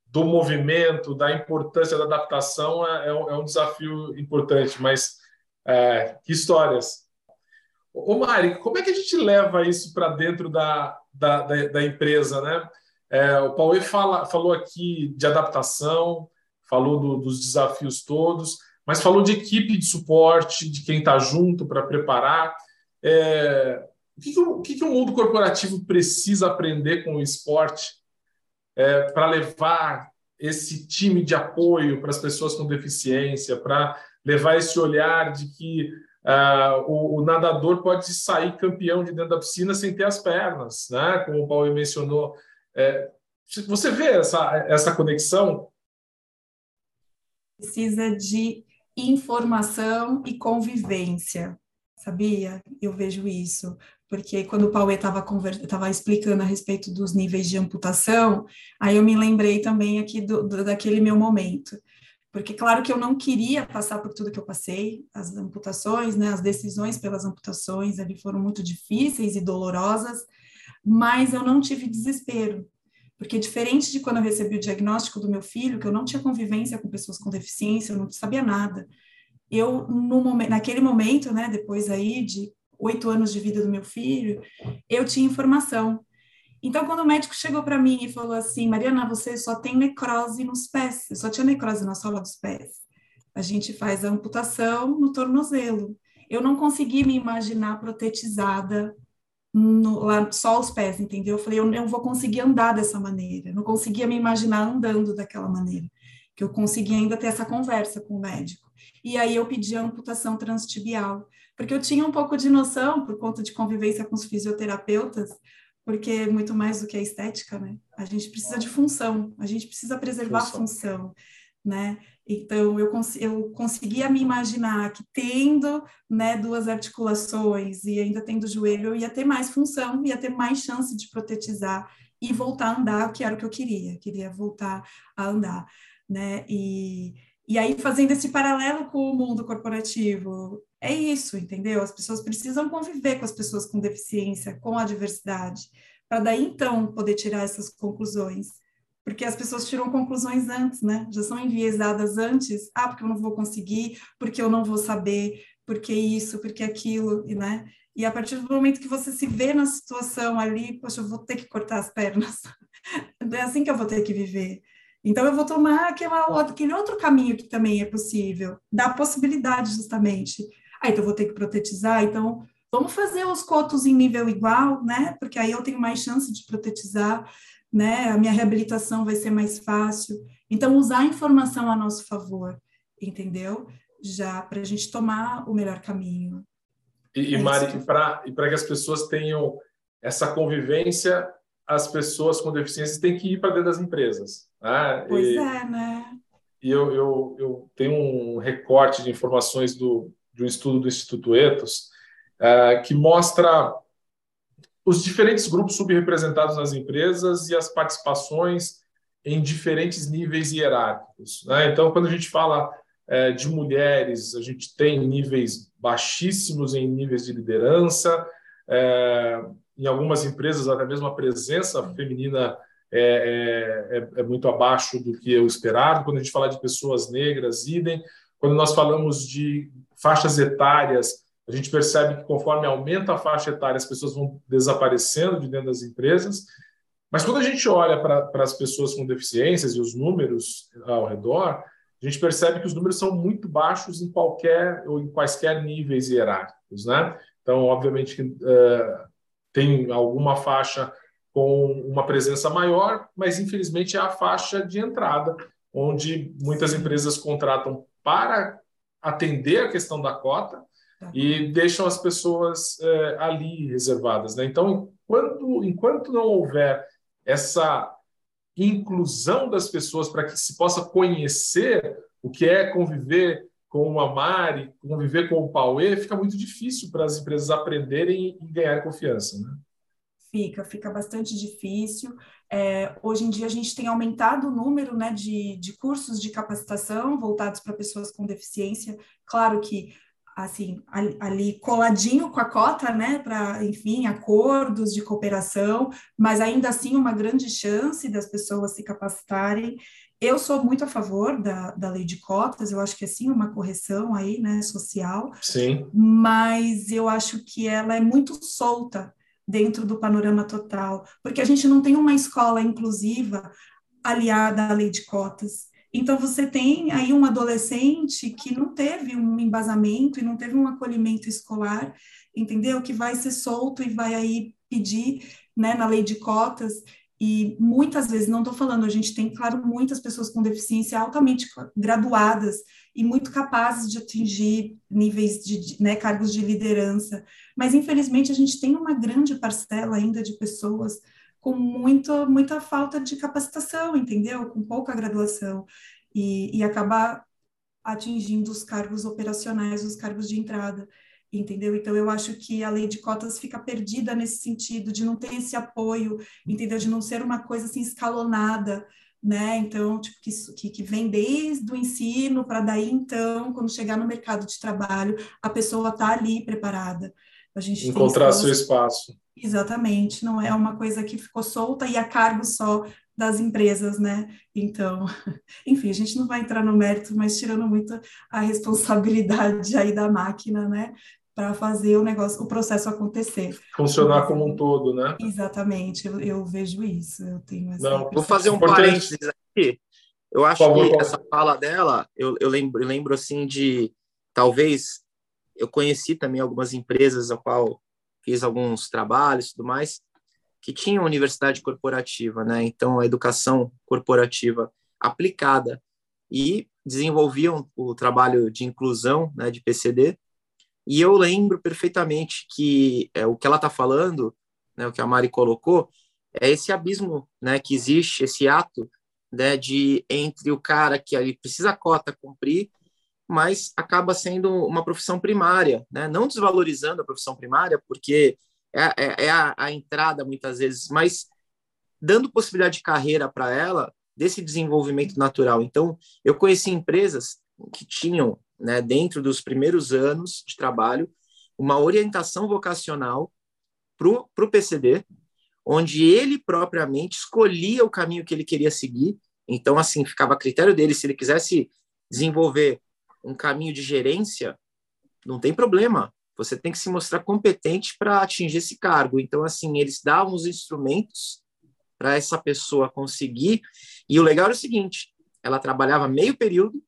do movimento, da importância da adaptação é, é, um, é um, desafio importante. Mas é, que histórias! Ô Mari, como é que a gente leva isso para dentro da, da, da, da, empresa? Né? É, o Paulo fala, falou aqui de adaptação, falou do, dos desafios todos, mas falou de equipe de suporte, de quem está junto para preparar. É, o que, que, o, que, que o mundo corporativo precisa aprender com o esporte é, para levar esse time de apoio para as pessoas com deficiência, para levar esse olhar de que uh, o, o, nadador pode sair campeão de dentro da piscina sem ter as pernas, né? como o Paulo mencionou. É, você vê essa, essa conexão? Precisa de informação e convivência, sabia? Eu vejo isso porque quando o Paulo estava explicando a respeito dos níveis de amputação, aí eu me lembrei também aqui do, do, daquele meu momento. Porque, claro que eu não queria passar por tudo que eu passei, as amputações, né, as decisões pelas amputações ali foram muito difíceis e dolorosas, mas eu não tive desespero. Porque, diferente de quando eu recebi o diagnóstico do meu filho, que eu não tinha convivência com pessoas com deficiência, eu não sabia nada. Eu, no momento, naquele momento, né, depois aí de oito anos de vida do meu filho, eu tinha informação. Então, quando o médico chegou para mim e falou assim, Mariana, você só tem necrose nos pés, eu só tinha necrose na sola dos pés. A gente faz a amputação no tornozelo. Eu não consegui me imaginar protetizada no, lá, só os pés, entendeu? Eu falei, eu não vou conseguir andar dessa maneira. Eu não conseguia me imaginar andando daquela maneira. Que eu conseguia ainda ter essa conversa com o médico. E aí eu pedi a amputação transtibial porque eu tinha um pouco de noção, por conta de convivência com os fisioterapeutas, porque é muito mais do que a estética, né? A gente precisa de função, a gente precisa preservar função. a função, né? Então, eu, cons eu conseguia me imaginar que tendo né, duas articulações e ainda tendo joelho, eu ia ter mais função, ia ter mais chance de protetizar e voltar a andar, que era o que eu queria, queria voltar a andar, né? E, e aí, fazendo esse paralelo com o mundo corporativo, é isso, entendeu? As pessoas precisam conviver com as pessoas com deficiência, com a diversidade, para daí então poder tirar essas conclusões. Porque as pessoas tiram conclusões antes, né? Já são enviesadas antes. Ah, porque eu não vou conseguir, porque eu não vou saber, porque isso, porque aquilo, e né? E a partir do momento que você se vê na situação ali, poxa, eu vou ter que cortar as pernas. <laughs> É assim que eu vou ter que viver. Então, eu vou tomar aquela, aquele outro caminho que também é possível, da possibilidade, justamente. Ah, então, eu vou ter que protetizar, então, vamos fazer os cotos em nível igual, né? Porque aí eu tenho mais chance de protetizar, né? A minha reabilitação vai ser mais fácil. Então, usar a informação a nosso favor, entendeu? Já para a gente tomar o melhor caminho. E, é Mari, para que as pessoas tenham essa convivência as pessoas com deficiência têm que ir para dentro das empresas. Né? Pois e, é, né? E eu, eu, eu tenho um recorte de informações do, de um estudo do Instituto Etos uh, que mostra os diferentes grupos subrepresentados nas empresas e as participações em diferentes níveis hierárquicos. Né? Então, quando a gente fala é, de mulheres, a gente tem níveis baixíssimos em níveis de liderança, é, em algumas empresas, até mesmo a presença feminina é, é, é, é, muito abaixo do que eu esperado. Quando a gente fala de pessoas negras, idem. Quando nós falamos de faixas etárias, a gente percebe que conforme aumenta a faixa etária, as pessoas vão desaparecendo de dentro das empresas. Mas quando a gente olha para, as pessoas com deficiências e os números ao redor, a gente percebe que os números são muito baixos em qualquer ou em quaisquer níveis hierárquicos, né? Então, obviamente que uh, tem alguma faixa com uma presença maior, mas infelizmente é a faixa de entrada, onde muitas empresas contratam para atender a questão da cota e deixam as pessoas é, ali reservadas. Né? Então, enquanto, enquanto não houver essa inclusão das pessoas para que se possa conhecer o que é conviver com a Mari, conviver com o Pauê, fica muito difícil para as empresas aprenderem e ganhar confiança, né? Fica, fica bastante difícil. É, hoje em dia a gente tem aumentado o número né, de, de cursos de capacitação voltados para pessoas com deficiência. Claro que assim, ali coladinho com a cota, né, para, enfim, acordos de cooperação, mas ainda assim uma grande chance das pessoas se capacitarem. Eu sou muito a favor da, da lei de cotas, eu acho que é sim uma correção aí, né, social. Sim. Mas eu acho que ela é muito solta dentro do panorama total, porque a gente não tem uma escola inclusiva aliada à lei de cotas. Então, você tem aí um adolescente que não teve um embasamento e não teve um acolhimento escolar, entendeu? Que vai ser solto e vai aí pedir, né, na lei de cotas. E muitas vezes, não estou falando, a gente tem, claro, muitas pessoas com deficiência altamente graduadas e muito capazes de atingir níveis de, né, cargos de liderança, mas infelizmente a gente tem uma grande parcela ainda de pessoas com muito, muita falta de capacitação, entendeu? Com pouca graduação, e, e acabar atingindo os cargos operacionais, os cargos de entrada, entendeu? Então, eu acho que a lei de cotas fica perdida nesse sentido, de não ter esse apoio, entendeu? De não ser uma coisa assim escalonada, né? Então, tipo, que, que vem desde o ensino para daí, então, quando chegar no mercado de trabalho, a pessoa tá ali preparada. A gente Encontrar seu espaço. Exatamente, não é uma coisa que ficou solta e a cargo só das empresas, né? Então, <laughs> enfim, a gente não vai entrar no mérito, mas tirando muito a responsabilidade aí da máquina, né? Para fazer o negócio, o processo acontecer. Funcionar como um todo, né? Exatamente, eu, eu vejo isso. Eu tenho essa não, vou fazer um parênteses aqui. Eu acho favor, que essa fala dela, eu, eu lembro, eu lembro assim de talvez eu conheci também algumas empresas a qual fiz alguns trabalhos e tudo mais, que tinham universidade corporativa, né? Então, a educação corporativa aplicada e desenvolviam o trabalho de inclusão, né, de PCD. E eu lembro perfeitamente que é, o que ela está falando, né, o que a Mari colocou, é esse abismo, né, que existe, esse ato, né, de entre o cara que ali precisa a cota cumprir mas acaba sendo uma profissão primária, né? não desvalorizando a profissão primária, porque é, é, é a, a, entrada muitas vezes, mas dando possibilidade de carreira para ela desse desenvolvimento natural. Então, eu conheci empresas que tinham, né, dentro dos primeiros anos de trabalho, uma orientação vocacional para o PCD, onde ele propriamente escolhia o caminho que ele queria seguir. Então, assim, ficava a critério dele, se ele quisesse desenvolver um caminho de gerência, não tem problema. Você tem que se mostrar competente para atingir esse cargo. Então, assim, eles davam os instrumentos para essa pessoa conseguir. E o legal era o seguinte: ela trabalhava meio período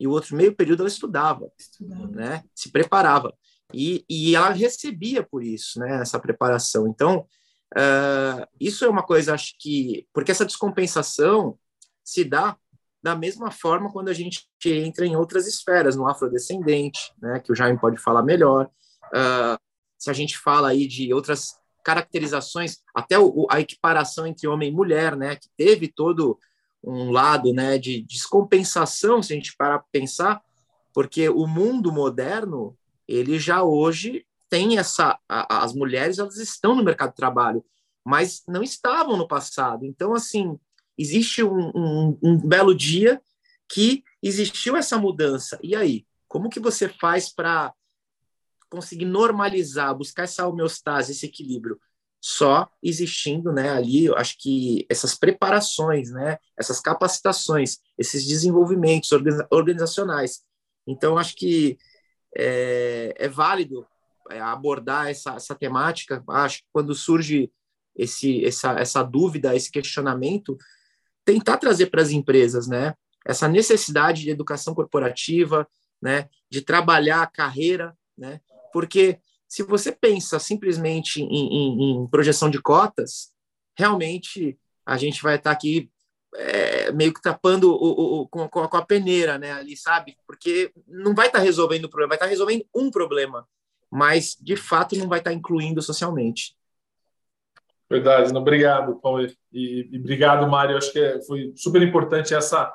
e o outro meio período ela estudava, estudava. né? Se preparava. E, e ela recebia por isso, né? Essa preparação. Então, uh, isso é uma coisa, acho que. Porque essa descompensação se dá da mesma forma quando a gente entra em outras esferas, no afrodescendente, né, que o Jaime pode falar melhor, uh, se a gente fala aí de outras caracterizações, até o, a equiparação entre homem e mulher, né, que teve todo um lado né, de descompensação, se a gente parar para pensar, porque o mundo moderno, ele já hoje tem essa... A, as mulheres, elas estão no mercado de trabalho, mas não estavam no passado. Então, assim, existe um, um, um belo dia que existiu essa mudança. E aí, como que você faz para conseguir normalizar, buscar essa homeostase, esse equilíbrio? Só existindo, né, ali, eu acho que essas preparações, né, essas capacitações, esses desenvolvimentos organizacionais. Então, acho que é, é válido é, abordar essa, essa temática. Acho que quando surge esse, essa, essa dúvida, esse questionamento, tentar trazer para as empresas, né, essa necessidade de educação corporativa, né, de trabalhar a carreira, né, porque se você pensa simplesmente em, em, em projeção de cotas, realmente a gente vai estar tá aqui é, meio que tapando o, o, o, com, a, com, a, peneira, né, ali, sabe? Porque não vai estar tá resolvendo o problema, vai estar tá resolvendo um problema, mas de fato não vai estar incluindo socialmente. Verdade, não, obrigado, Paulo. E, e obrigado, Mário. Acho que é, foi super importante essa,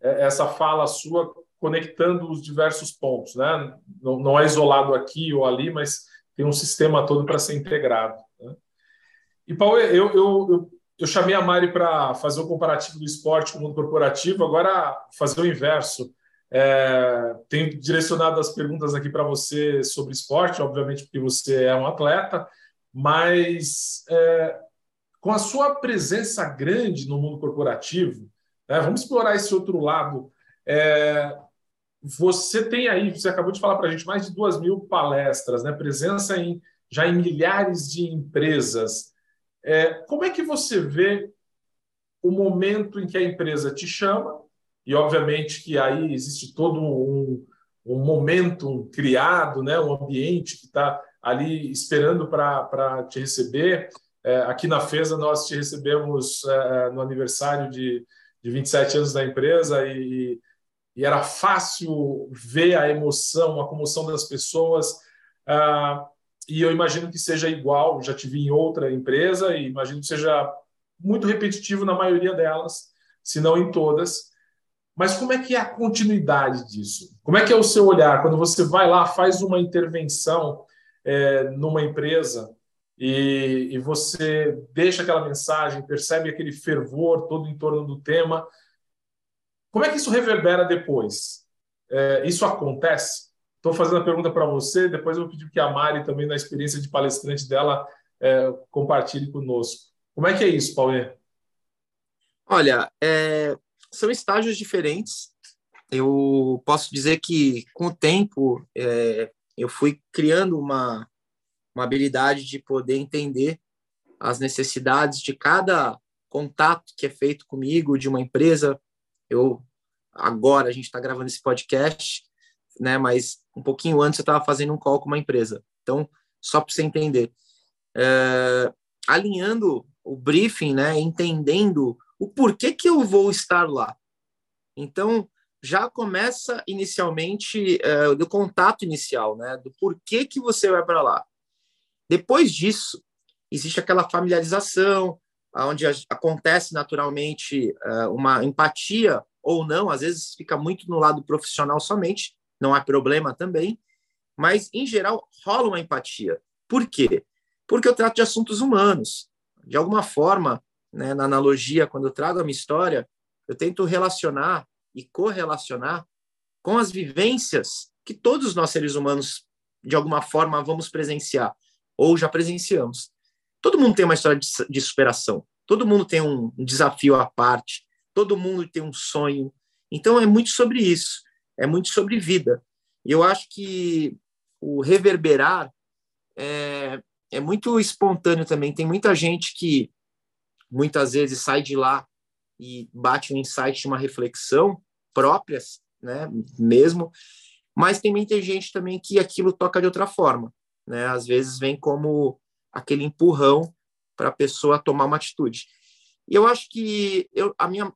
é, essa fala sua conectando os diversos pontos. Né? Não, não é isolado aqui ou ali, mas tem um sistema todo para ser integrado. Né? E, Paulo, eu, eu, eu, eu chamei a Mari para fazer o comparativo do esporte com o mundo corporativo, agora fazer o inverso. É, tenho direcionado as perguntas aqui para você sobre esporte, obviamente, porque você é um atleta, mas é, com a sua presença grande no mundo corporativo, né, vamos explorar esse outro lado. É, você tem aí, você acabou de falar para a gente, mais de duas mil palestras, né, presença em, já em milhares de empresas. É, como é que você vê o momento em que a empresa te chama e obviamente que aí existe todo um, um momento criado, né, um ambiente que está ali esperando para te receber. É, aqui na FESA nós te recebemos é, no aniversário de, de 27 anos da empresa e, e era fácil ver a emoção, a comoção das pessoas. Ah, e eu imagino que seja igual, já tive em outra empresa e imagino que seja muito repetitivo na maioria delas, se não em todas. Mas como é que é a continuidade disso? Como é que é o seu olhar quando você vai lá, faz uma intervenção é, numa empresa e, e, você deixa aquela mensagem, percebe aquele fervor todo em torno do tema? Como é que isso reverbera depois? É, isso acontece? Estou fazendo a pergunta para você, depois eu vou pedir que a Mari, também na experiência de palestrante dela, é, compartilhe conosco. Como é que é isso, Paulo? Olha, é, são estágios diferentes. Eu posso dizer que, com o tempo, é, eu fui criando uma, uma habilidade de poder entender as necessidades de cada contato que é feito comigo, de uma empresa. Eu, agora, a gente está gravando esse podcast, né, mas um pouquinho antes eu estava fazendo um call com uma empresa. Então, só para você entender. É, alinhando o briefing, né, entendendo o porquê que eu vou estar lá. Então, já começa inicialmente é, do contato inicial, né, do porquê que você vai para lá. Depois disso, existe aquela familiarização, onde acontece naturalmente é, uma empatia ou não, às vezes fica muito no lado profissional somente, não há problema também, mas em geral rola uma empatia. Por quê? Porque eu trato de assuntos humanos. De alguma forma, né, na analogia, quando eu trago a minha história, eu tento relacionar e correlacionar com as vivências que todos nós seres humanos, de alguma forma, vamos presenciar ou já presenciamos. Todo mundo tem uma história de, de superação, todo mundo tem um, desafio à parte, todo mundo tem um sonho. Então, é muito sobre isso, é muito sobre vida. E eu acho que o reverberar é, é muito espontâneo também. Tem muita gente que muitas vezes sai de lá e bate um insight de uma reflexão próprias, né, mesmo, mas tem muita gente também que aquilo toca de outra forma, né, às vezes vem como aquele empurrão para a pessoa tomar uma atitude. E eu acho que eu, a minha,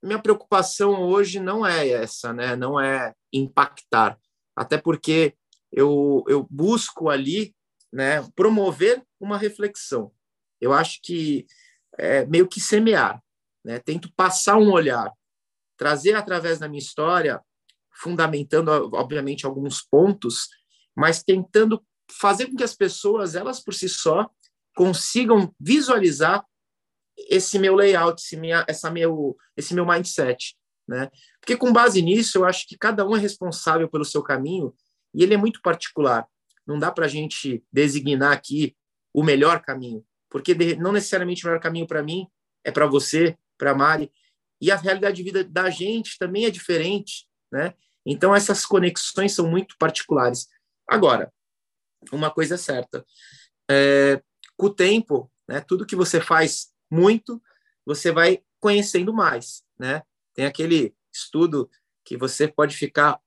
minha preocupação hoje não é essa, né, não é impactar, até porque eu, eu busco ali, né, promover uma reflexão. Eu acho que é, meio que semear, né? Tento passar um olhar, trazer através da minha história, fundamentando obviamente alguns pontos, mas tentando fazer com que as pessoas elas por si só consigam visualizar esse meu layout, esse, minha, essa meu, esse meu mindset, né? Porque com base nisso, eu acho que cada um é responsável pelo seu caminho e ele é muito particular. Não dá para a gente designar aqui o melhor caminho porque não necessariamente o melhor caminho para mim é para você, para Mari, e a realidade de vida da gente também é diferente, né? Então essas conexões são muito particulares. Agora, uma coisa é certa, é, com o tempo, né? Tudo que você faz muito, você vai conhecendo mais, né? Tem aquele estudo que você pode ficar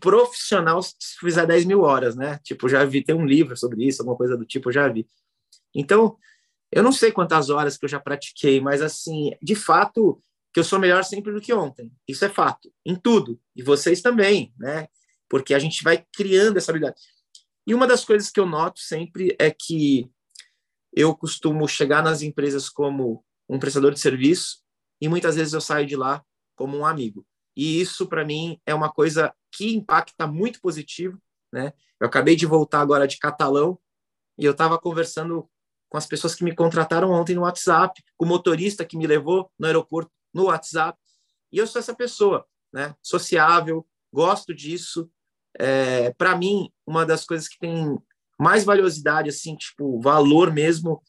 profissional se fizer 10 mil horas, né? Tipo, já vi, tem um livro sobre isso, alguma coisa do tipo, já vi. Então, eu não sei quantas horas que eu já pratiquei, mas assim, de fato, que eu sou melhor sempre do que ontem. Isso é fato, em tudo. E vocês também, né? Porque a gente vai criando essa habilidade. E uma das coisas que eu noto sempre é que eu costumo chegar nas empresas como um prestador de serviço e muitas vezes eu saio de lá como um amigo. E isso, para mim, é uma coisa que impacta muito positivo. Né? Eu acabei de voltar agora de Catalão e eu estava conversando com as pessoas que me contrataram ontem no WhatsApp, com o motorista que me levou no aeroporto no WhatsApp. E eu sou essa pessoa, né? sociável, gosto disso. É, para mim, uma das coisas que tem mais valiosidade, assim, tipo, valor mesmo,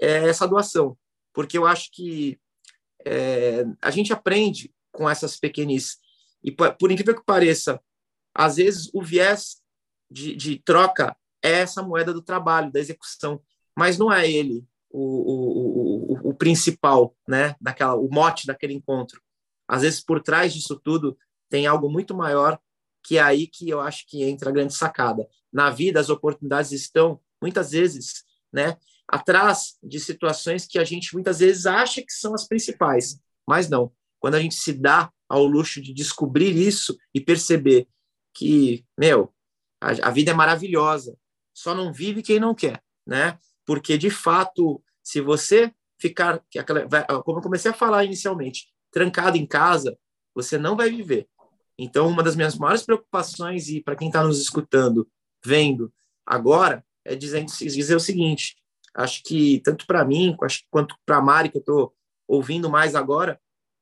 é essa doação. Porque eu acho que é, a gente aprende com essas pequenis. E, por incrível que pareça, às vezes o viés de, de troca é essa moeda do trabalho, da execução, mas não é ele o, o principal, né? Daquela, o mote daquele encontro. Às vezes, por trás disso tudo, tem algo muito maior que é aí que eu acho que entra a grande sacada. Na vida, as oportunidades estão, muitas vezes, né, atrás de situações que a gente muitas vezes acha que são as principais, mas não. Quando a gente se dá ao luxo de descobrir isso e perceber que, meu, a, a vida é maravilhosa, só não vive quem não quer, né? Porque, de fato, se você ficar, como eu comecei a falar inicialmente, trancado em casa, você não vai viver. Então, uma das minhas maiores preocupações, e para quem está nos escutando, vendo agora, é dizendo, dizer o seguinte: acho que tanto para mim quanto para a Mari, que eu estou ouvindo mais agora,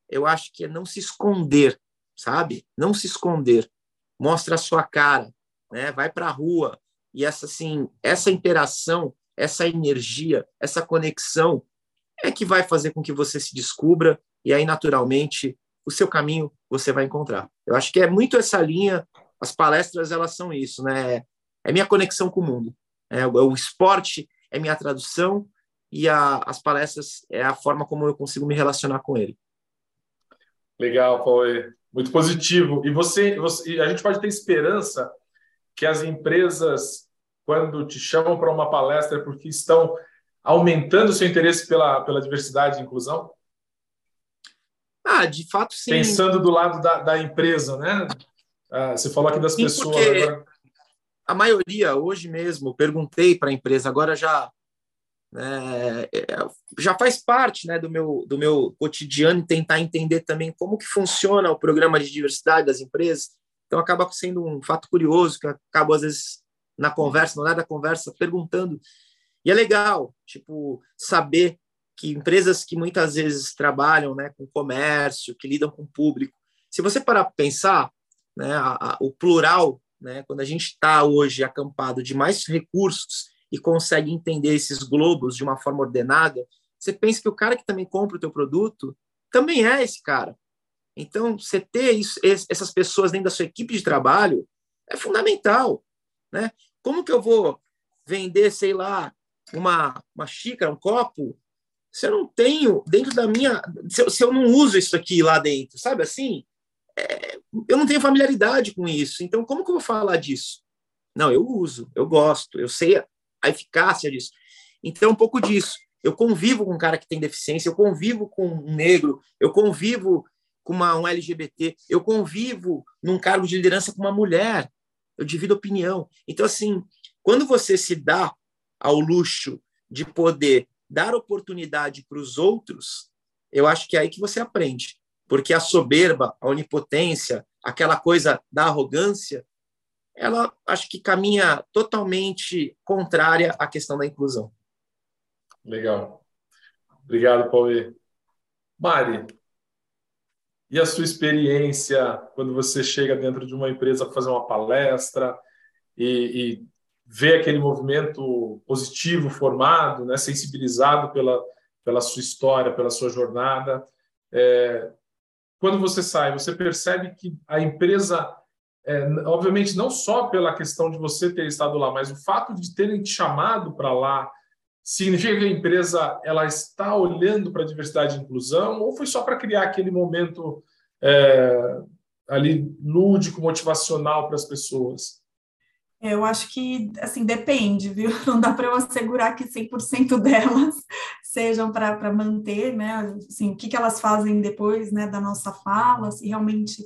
eu acho que é não se esconder, sabe? Não se esconder. Mostra a sua cara, né? Vai para a rua e essa assim, essa interação, essa energia, essa conexão é que vai fazer com que você se descubra e aí naturalmente o seu caminho você vai encontrar. Eu acho que é muito essa linha, as palestras elas são isso, né? É minha conexão com o mundo. É, o esporte é minha tradução e a, as palestras é a forma como eu consigo me relacionar com ele. Legal, Paulo. Muito positivo. E você, você, a gente pode ter esperança que as empresas, quando te chamam para uma palestra, é porque estão aumentando o seu interesse pela, pela diversidade e inclusão? Ah, de fato, sim. Pensando do lado da, da empresa, né? Ah, você falou aqui das sim, pessoas. Agora... A maioria, hoje mesmo, perguntei para a empresa, agora já né, é, já faz parte né, do, meu, do meu cotidiano tentar entender também como que funciona o programa de diversidade das empresas. Então, acaba sendo um fato curioso, que eu acabo, às vezes, na conversa, não é da conversa, perguntando. E é legal, tipo, saber que empresas que muitas vezes trabalham né, com comércio, que lidam com o público, se você parar para pensar, né, a, a, o plural, né, quando a gente está hoje acampado de mais recursos e consegue entender esses globos de uma forma ordenada, você pensa que o cara que também compra o teu produto também é esse cara. Então, você ter isso, essas pessoas dentro da sua equipe de trabalho é fundamental. Né? Como que eu vou vender, sei lá, uma, uma xícara, um copo se eu não tenho dentro da minha. Se eu, se eu não uso isso aqui lá dentro, sabe assim? É, eu não tenho familiaridade com isso. Então, como que eu vou falar disso? Não, eu uso, eu gosto, eu sei a eficácia disso. Então, um pouco disso. Eu convivo com um cara que tem deficiência, eu convivo com um negro, eu convivo com uma, um LGBT, eu convivo num cargo de liderança com uma mulher, eu divido opinião. Então, assim, quando você se dá ao luxo de poder dar oportunidade para os outros, eu acho que é aí que você aprende. Porque a soberba, a onipotência, aquela coisa da arrogância, ela acho que caminha totalmente contrária à questão da inclusão. Legal. Obrigado, Paulo. Mari, e a sua experiência quando você chega dentro de uma empresa para fazer uma palestra e, e ver aquele movimento positivo formado, né, sensibilizado pela, pela sua história, pela sua jornada. É, quando você sai, você percebe que a empresa, é, obviamente, não só pela questão de você ter estado lá, mas o fato de terem te chamado para lá, significa que a empresa ela está olhando para a diversidade e inclusão, ou foi só para criar aquele momento é, ali lúdico, motivacional para as pessoas? Eu acho que, assim, depende, viu? <laughs> Não dá para eu assegurar que 100% delas <laughs> sejam para manter, né? Assim, o que, que elas fazem depois, né, da nossa fala, se realmente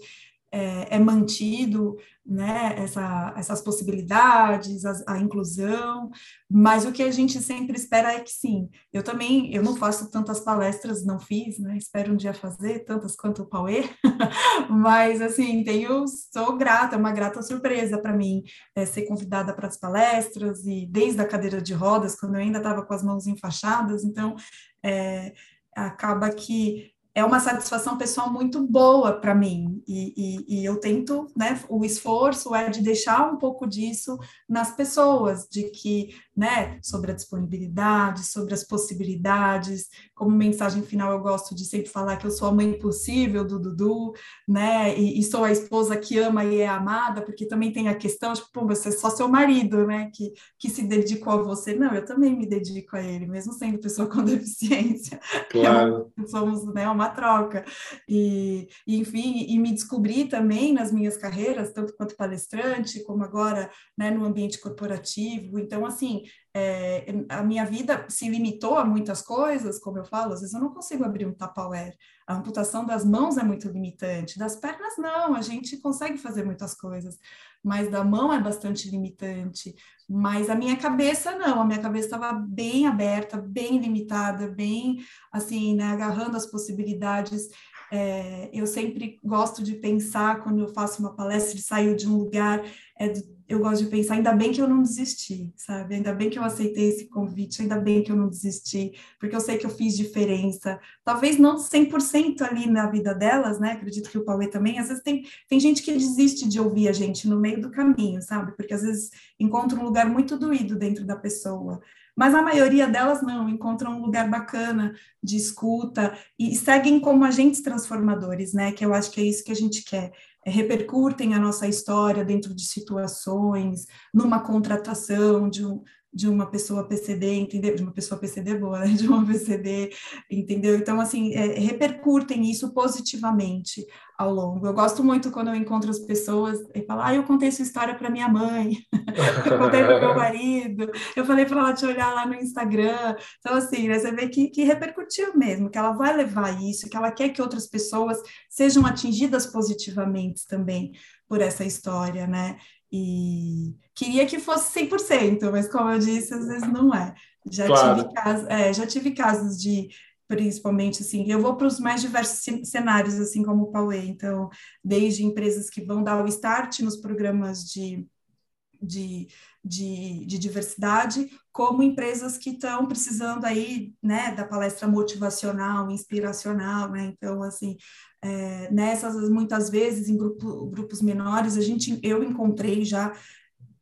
é, é mantido né, essa, essas possibilidades, a, a, inclusão, mas o que a gente sempre espera é que sim. Eu também, eu não faço tantas palestras, não fiz, né, espero um dia fazer, tantas quanto o Pauê, <laughs> mas assim, tenho, sou grata, é uma grata surpresa para mim é, ser convidada para as palestras, e desde a cadeira de rodas, quando eu ainda estava com as mãos enfaixadas, então é, acaba que é uma satisfação pessoal muito boa para mim e, e, e, eu tento, né? O esforço é de deixar um pouco disso nas pessoas, de que, né? Sobre a disponibilidade, sobre as possibilidades. Como mensagem final, eu gosto de sempre falar que eu sou a mãe possível do Dudu, né? E, e sou a esposa que ama e é amada, porque também tem a questão, tipo, pô, você é só seu marido, né? Que, que se dedicou a você. Não, eu também me dedico a ele, mesmo sendo pessoa <laughs> com deficiência. Claro. <laughs> somos, né? Uma uma troca. E, e, enfim, e me descobri também nas minhas carreiras, tanto quanto palestrante, como agora né, no ambiente corporativo. Então, assim, é, a minha vida se limitou a muitas coisas, como eu falo, às vezes eu não consigo abrir um Tupperware. A amputação das mãos é muito limitante, das pernas não, a gente consegue fazer muitas coisas, mas da mão é bastante limitante. Mas a minha cabeça não, a minha cabeça estava bem aberta, bem limitada, bem assim, né, agarrando as possibilidades. É, eu sempre gosto de pensar, quando eu faço uma palestra, de sair de um lugar, é, eu gosto de pensar, ainda bem que eu não desisti, sabe? Ainda bem que eu aceitei esse convite, ainda bem que eu não desisti, porque eu sei que eu fiz diferença. Talvez não 100% ali na vida delas, né? Acredito que o Pauê também. Às vezes tem, tem gente que desiste de ouvir a gente no meio do caminho, sabe? Porque às vezes encontra um lugar muito doído dentro da pessoa. Mas a maioria delas não, encontram um lugar bacana de escuta e seguem como agentes transformadores, né? Que eu acho que é isso que a gente quer. É, repercutem a nossa história dentro de situações, numa contratação de um, de uma pessoa PCD, entendeu? De uma pessoa PCD boa, né? <laughs> De uma PCD, entendeu? Então, assim, é, repercutem isso positivamente ao longo. Eu gosto muito quando eu encontro as pessoas e falo, ah, eu contei essa história para minha mãe, <laughs> eu contei para meu <laughs> marido, eu falei para ela te olhar lá no Instagram. Então, assim, né, você vê que, que repercutiu mesmo, que ela vai levar isso, que ela quer que outras pessoas sejam atingidas positivamente também por essa história, né? E queria que fosse 100%, mas como eu disse, às vezes não é. Já, claro. tive, casos, é, já tive casos de, principalmente, assim, eu vou para os mais diversos cenários, assim como o Pauê, então, desde empresas que vão dar o start nos programas de, de, de, de diversidade, como empresas que estão precisando aí, né, da palestra motivacional, inspiracional, né, então, assim, é, nessas, muitas vezes, em grupo, grupos menores, a gente, eu encontrei já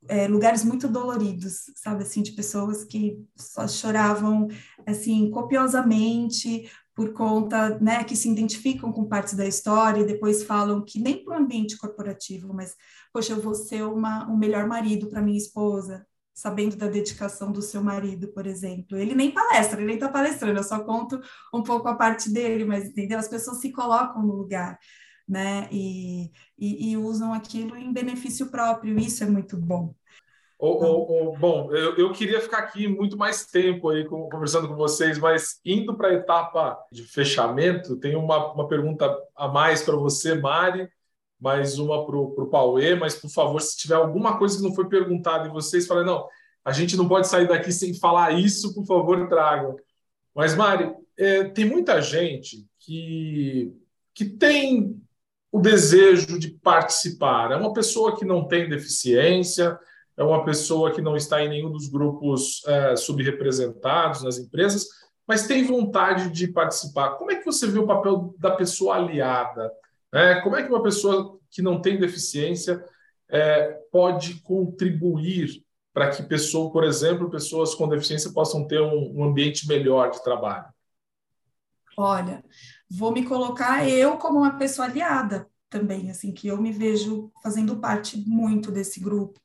é, lugares muito doloridos, sabe, assim, de pessoas que só choravam, assim, copiosamente por conta, né, que se identificam com partes da história e depois falam que nem para o ambiente corporativo, mas, poxa, eu vou ser uma, um melhor marido para minha esposa, sabendo da dedicação do seu marido, por exemplo. Ele nem palestra, ele nem está palestrando, eu só conto um pouco a parte dele, mas entendeu? As pessoas se colocam no lugar, né? E, e, e usam aquilo em benefício próprio, isso é muito bom. Bom, eu, eu, queria ficar aqui muito mais tempo aí conversando com vocês, mas indo para a etapa de fechamento, tem uma, uma pergunta a mais para você, Mari, mais uma para o Pauê, mas por favor, se tiver alguma coisa que não foi perguntada e vocês falarem, não, a gente não pode sair daqui sem falar isso, por favor, tragam. Mas, Mari, é, tem muita gente que, que tem o desejo de participar. É uma pessoa que não tem deficiência, é uma pessoa que não está em nenhum dos grupos é, subrepresentados nas empresas, mas tem vontade de participar. Como é que você vê o papel da pessoa aliada? É, como é que uma pessoa que não tem deficiência é, pode contribuir para que pessoas, por exemplo, pessoas com deficiência possam ter um, um ambiente melhor de trabalho? Olha, vou me colocar eu como uma pessoa aliada também, assim, que eu me vejo fazendo parte muito desse grupo,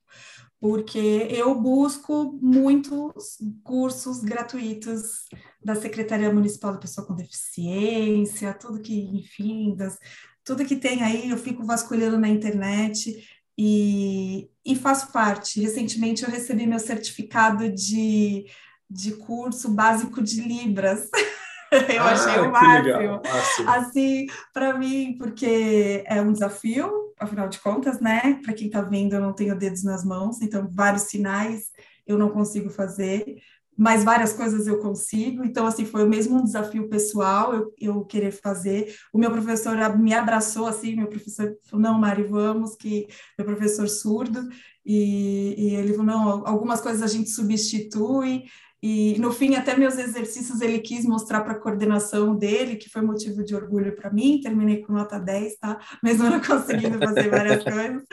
porque eu busco muitos cursos gratuitos da Secretaria Municipal da Pessoa com Deficiência, tudo que, enfim, das, tudo que tem aí eu fico vasculhando na internet e, e faço parte. Recentemente eu recebi meu certificado de, de curso básico de Libras. <laughs> <laughs> Eu ah, achei o máximo. Assim, para mim, porque é um desafio, afinal de contas, né? Para quem está vendo, eu não tenho dedos nas mãos, então vários sinais eu não consigo fazer, mas várias coisas eu consigo. Então, assim, foi o mesmo um desafio pessoal eu, eu querer fazer. O meu professor me abraçou, assim, meu professor falou, não, Mari, vamos, que meu professor surdo, e, e ele falou, não, algumas coisas a gente substitui, e no fim, até meus exercícios ele quis mostrar para a coordenação dele, que foi motivo de orgulho para mim. Terminei com nota 10, tá? Mesmo não <laughs> conseguindo fazer várias <laughs> coisas.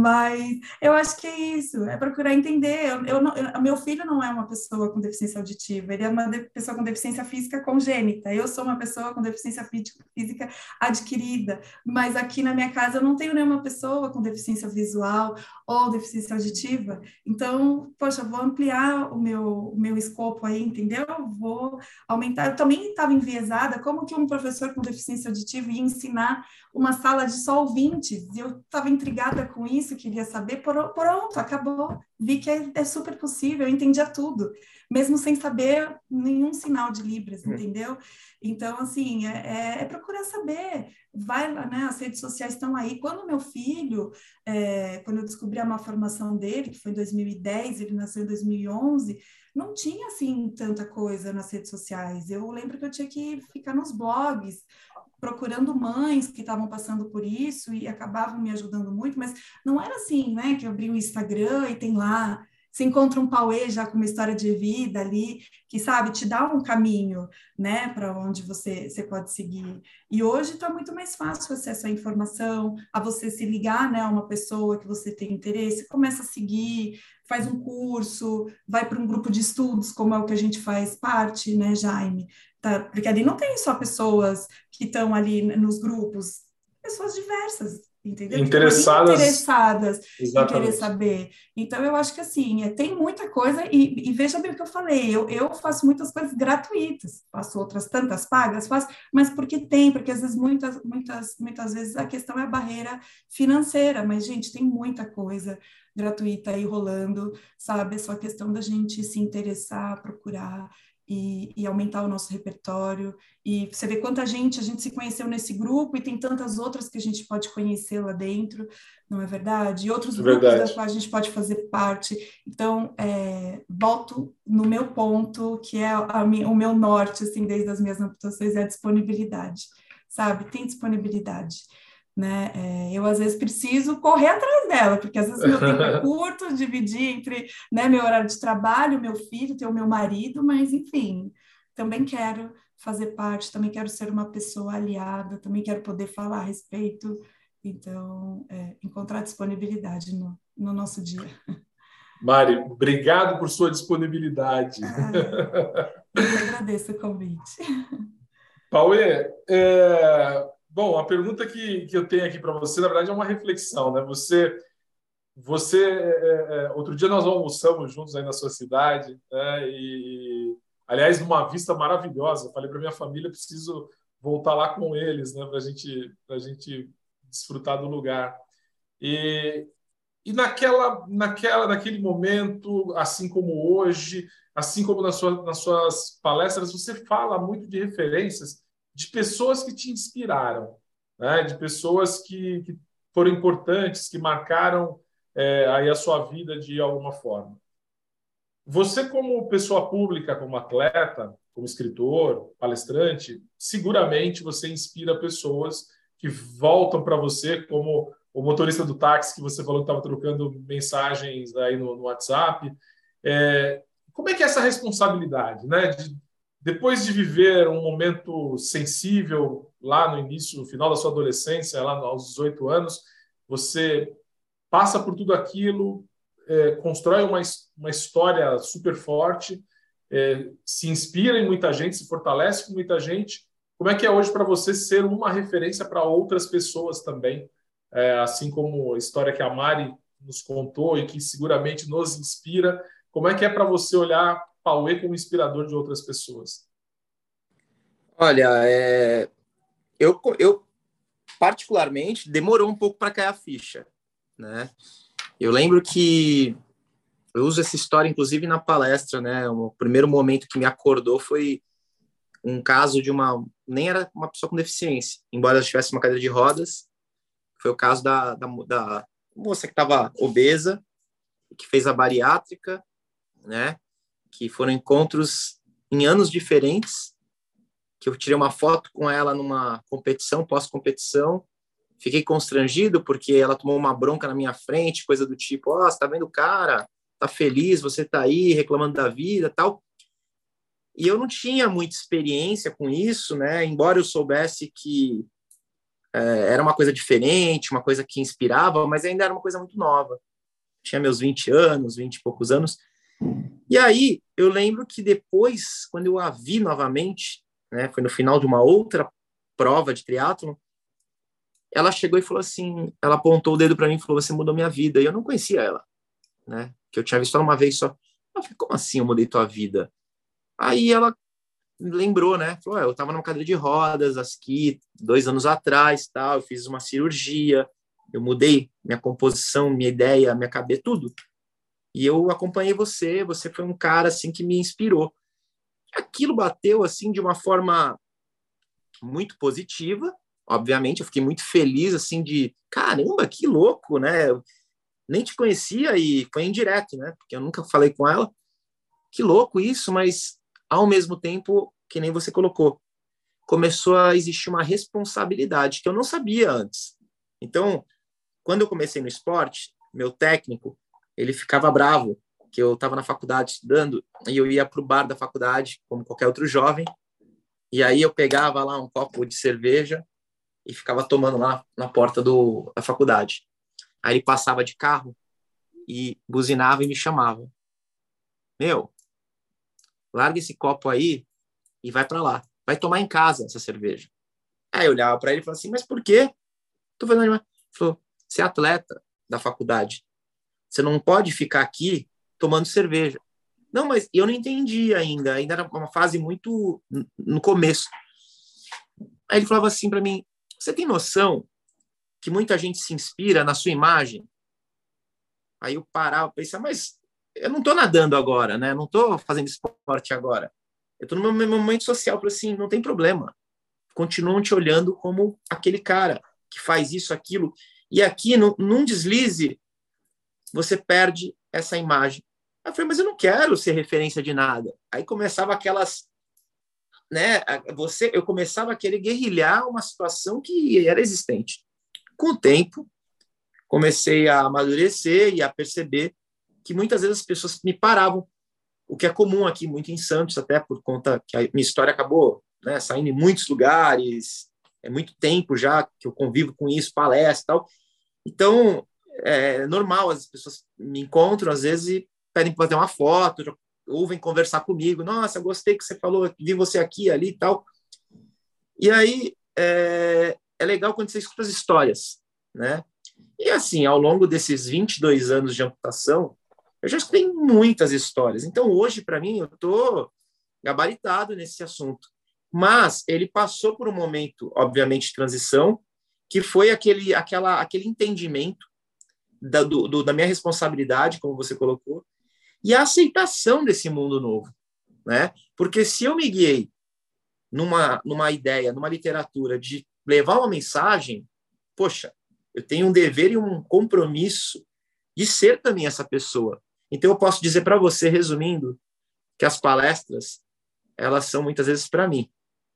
Mas eu acho que é isso, é procurar entender. Eu, eu, eu, meu filho não é uma pessoa com deficiência auditiva, ele é uma pessoa com deficiência física congênita. Eu sou uma pessoa com deficiência física adquirida, mas aqui na minha casa eu não tenho nenhuma pessoa com deficiência visual ou deficiência auditiva. Então, poxa, vou ampliar o meu, o meu escopo aí, entendeu? Vou aumentar. Eu também estava enviesada, como que um professor com deficiência auditiva ia ensinar uma sala de só ouvintes? Eu estava intrigada com isso, queria saber, pronto, acabou. Vi que é, é super possível, eu entendia tudo mesmo sem saber nenhum sinal de Libras, hum. entendeu? Então, assim, é, é, é, procurar saber. Vai lá, né? As redes sociais estão aí. Quando meu filho, é, quando eu descobri a malformação dele, que foi em 2010, ele nasceu em 2011, não tinha, assim, tanta coisa nas redes sociais. Eu lembro que eu tinha que ficar nos blogs, procurando mães que estavam passando por isso e acabavam me ajudando muito, mas não era assim, né, que eu abri o um Instagram e tem lá você encontra um Pauê já com uma história de vida ali, que sabe, te dá um caminho, né, para onde você, você pode seguir. E hoje está muito mais fácil acesso à informação, a você se ligar, né, a uma pessoa que você tem interesse, começa a seguir, faz um curso, vai para um grupo de estudos, como é o que a gente faz parte, né, Jaime? Tá, porque ali não tem só pessoas que estão ali nos grupos, pessoas diversas, entendeu? Interessadas. Interessadas em querer saber. Então, eu acho que assim, é, tem muita coisa, e, e, veja bem o que eu falei, eu, eu faço muitas coisas gratuitas, faço outras tantas pagas, faço, mas porque tem, porque às vezes, muitas, muitas, muitas vezes a questão é a barreira financeira, mas, gente, tem muita coisa gratuita aí rolando, sabe? É só questão da gente se interessar, procurar e, e, aumentar o nosso repertório. E você vê quanta gente a gente se conheceu nesse grupo e tem tantas outras que a gente pode conhecer lá dentro, não é verdade? E outros é grupos das quais a gente pode fazer parte. Então, é, volto no meu ponto, que é a, o meu norte, assim, desde as minhas amputações, é a disponibilidade, sabe? Tem disponibilidade né? É, eu às vezes preciso correr atrás dela, porque às vezes meu tempo é curto, dividir entre né, meu horário de trabalho, meu filho, ter o meu marido, mas enfim, também quero fazer parte, também quero ser uma pessoa aliada, também quero poder falar a respeito, então é, encontrar disponibilidade no, no nosso dia. Mari, obrigado por sua disponibilidade. Ah, eu agradeço o convite. Pauê, é, Bom, a pergunta que, que eu tenho aqui para você, na verdade, é uma reflexão, né? Você, você, é, é, é, outro dia nós almoçamos juntos aí na sua cidade, né? E, aliás, numa vista maravilhosa. Falei para minha família, preciso voltar lá com eles, né? Para gente, a gente desfrutar do lugar. E, e naquela, naquela, naquele momento, assim como hoje, assim como nas suas, nas suas palestras, você fala muito de referências de pessoas que te inspiraram, né? de pessoas que, que foram importantes, que marcaram é, aí a sua vida de alguma forma. Você, como pessoa pública, como atleta, como escritor, palestrante, seguramente você inspira pessoas que voltam para você, como o motorista do táxi que você falou que estava trocando mensagens aí no, no WhatsApp. É, como é que é essa responsabilidade, né? De, depois de viver um momento sensível lá no início, no final da sua adolescência, lá aos 18 anos, você passa por tudo aquilo, é, constrói uma, uma história super forte, é, se inspira em muita gente, se fortalece com muita gente. Como é que é hoje para você ser uma referência para outras pessoas também? É, assim como a história que a Mari nos contou e que seguramente nos inspira. Como é que é para você olhar Pauê como inspirador de outras pessoas? Olha, é... eu, eu particularmente demorou um pouco para cair a ficha, né? Eu lembro que eu uso essa história inclusive na palestra, né? O primeiro momento que me acordou foi um caso de uma nem era uma pessoa com deficiência, embora ela tivesse uma cadeira de rodas. Foi o caso da, da, da moça que estava obesa, que fez a bariátrica, né? Que foram encontros em anos diferentes. Que eu tirei uma foto com ela numa competição, pós-competição. Fiquei constrangido porque ela tomou uma bronca na minha frente, coisa do tipo: Ó, oh, você tá vendo o cara? Tá feliz, você tá aí reclamando da vida, tal. E eu não tinha muita experiência com isso, né? Embora eu soubesse que é, era uma coisa diferente, uma coisa que inspirava, mas ainda era uma coisa muito nova. Tinha meus 20 anos, 20 e poucos anos. E aí, eu lembro que depois, quando eu a vi novamente, né, foi no final de uma outra prova de triatlon, ela chegou e falou assim, ela apontou o dedo para mim e falou: "Você mudou minha vida". E eu não conhecia ela, né? Que eu tinha visto ela uma vez só. Eu falei: "Como assim eu mudei tua vida?" Aí ela lembrou, né? Falou, eu estava numa cadeira de rodas aqui dois anos atrás, tal. Eu fiz uma cirurgia, eu mudei minha composição, minha ideia, minha cabeça, tudo. E eu acompanhei você. Você foi um cara assim que me inspirou. Aquilo bateu assim de uma forma muito positiva. Obviamente, eu fiquei muito feliz assim de caramba, que louco, né? Eu nem te conhecia e foi indireto, né? Porque eu nunca falei com ela. Que louco isso, mas ao mesmo tempo, que nem você colocou, começou a existir uma responsabilidade que eu não sabia antes. Então, quando eu comecei no esporte, meu técnico, ele ficava bravo, que eu estava na faculdade estudando e eu ia para o bar da faculdade, como qualquer outro jovem, e aí eu pegava lá um copo de cerveja e ficava tomando lá na porta do, da faculdade. Aí ele passava de carro e buzinava e me chamava. Meu, larga esse copo aí e vai para lá. Vai tomar em casa essa cerveja. Aí eu olhava para ele e falava assim, mas por quê? Tô fazendo Ele falou, você é atleta da faculdade. Você não pode ficar aqui tomando cerveja. Não, mas eu não entendi ainda. Ainda era uma fase muito no começo. Aí ele falava assim para mim: Você tem noção que muita gente se inspira na sua imagem? Aí eu parava, pensava, mas eu não estou nadando agora, né? Não estou fazendo esporte agora. Eu estou no meu momento social, para assim, não tem problema. Continuam te olhando como aquele cara que faz isso, aquilo. E aqui, num deslize, você perde essa imagem. Aí eu falei, mas eu não quero ser referência de nada. Aí começava aquelas, né? Você, eu começava a querer guerrilhar uma situação que era existente. Com o tempo, comecei a amadurecer e a perceber que muitas vezes as pessoas me paravam, o que é comum aqui muito em Santos, até por conta que a minha história acabou né, saindo em muitos lugares, é muito tempo já que eu convivo com isso, palestra e tal. Então, é normal, as pessoas me encontram às vezes e pedem para fazer uma foto, ou vêm conversar comigo. Nossa, gostei que você falou, vi você aqui, ali e tal. E aí é, é legal quando você escuta as histórias, né? E assim, ao longo desses 22 anos de amputação, eu já escutei muitas histórias. Então, hoje, para mim, eu estou gabaritado nesse assunto. Mas ele passou por um momento, obviamente, de transição, que foi aquele, aquela, aquele entendimento da, do, da minha responsabilidade, como você colocou, e a aceitação desse mundo novo. Né? Porque se eu me guiei numa, numa ideia, numa literatura de levar uma mensagem, poxa, eu tenho um dever e um compromisso de ser também essa pessoa. Então, eu posso dizer para você, resumindo, que as palestras, elas são muitas vezes para mim.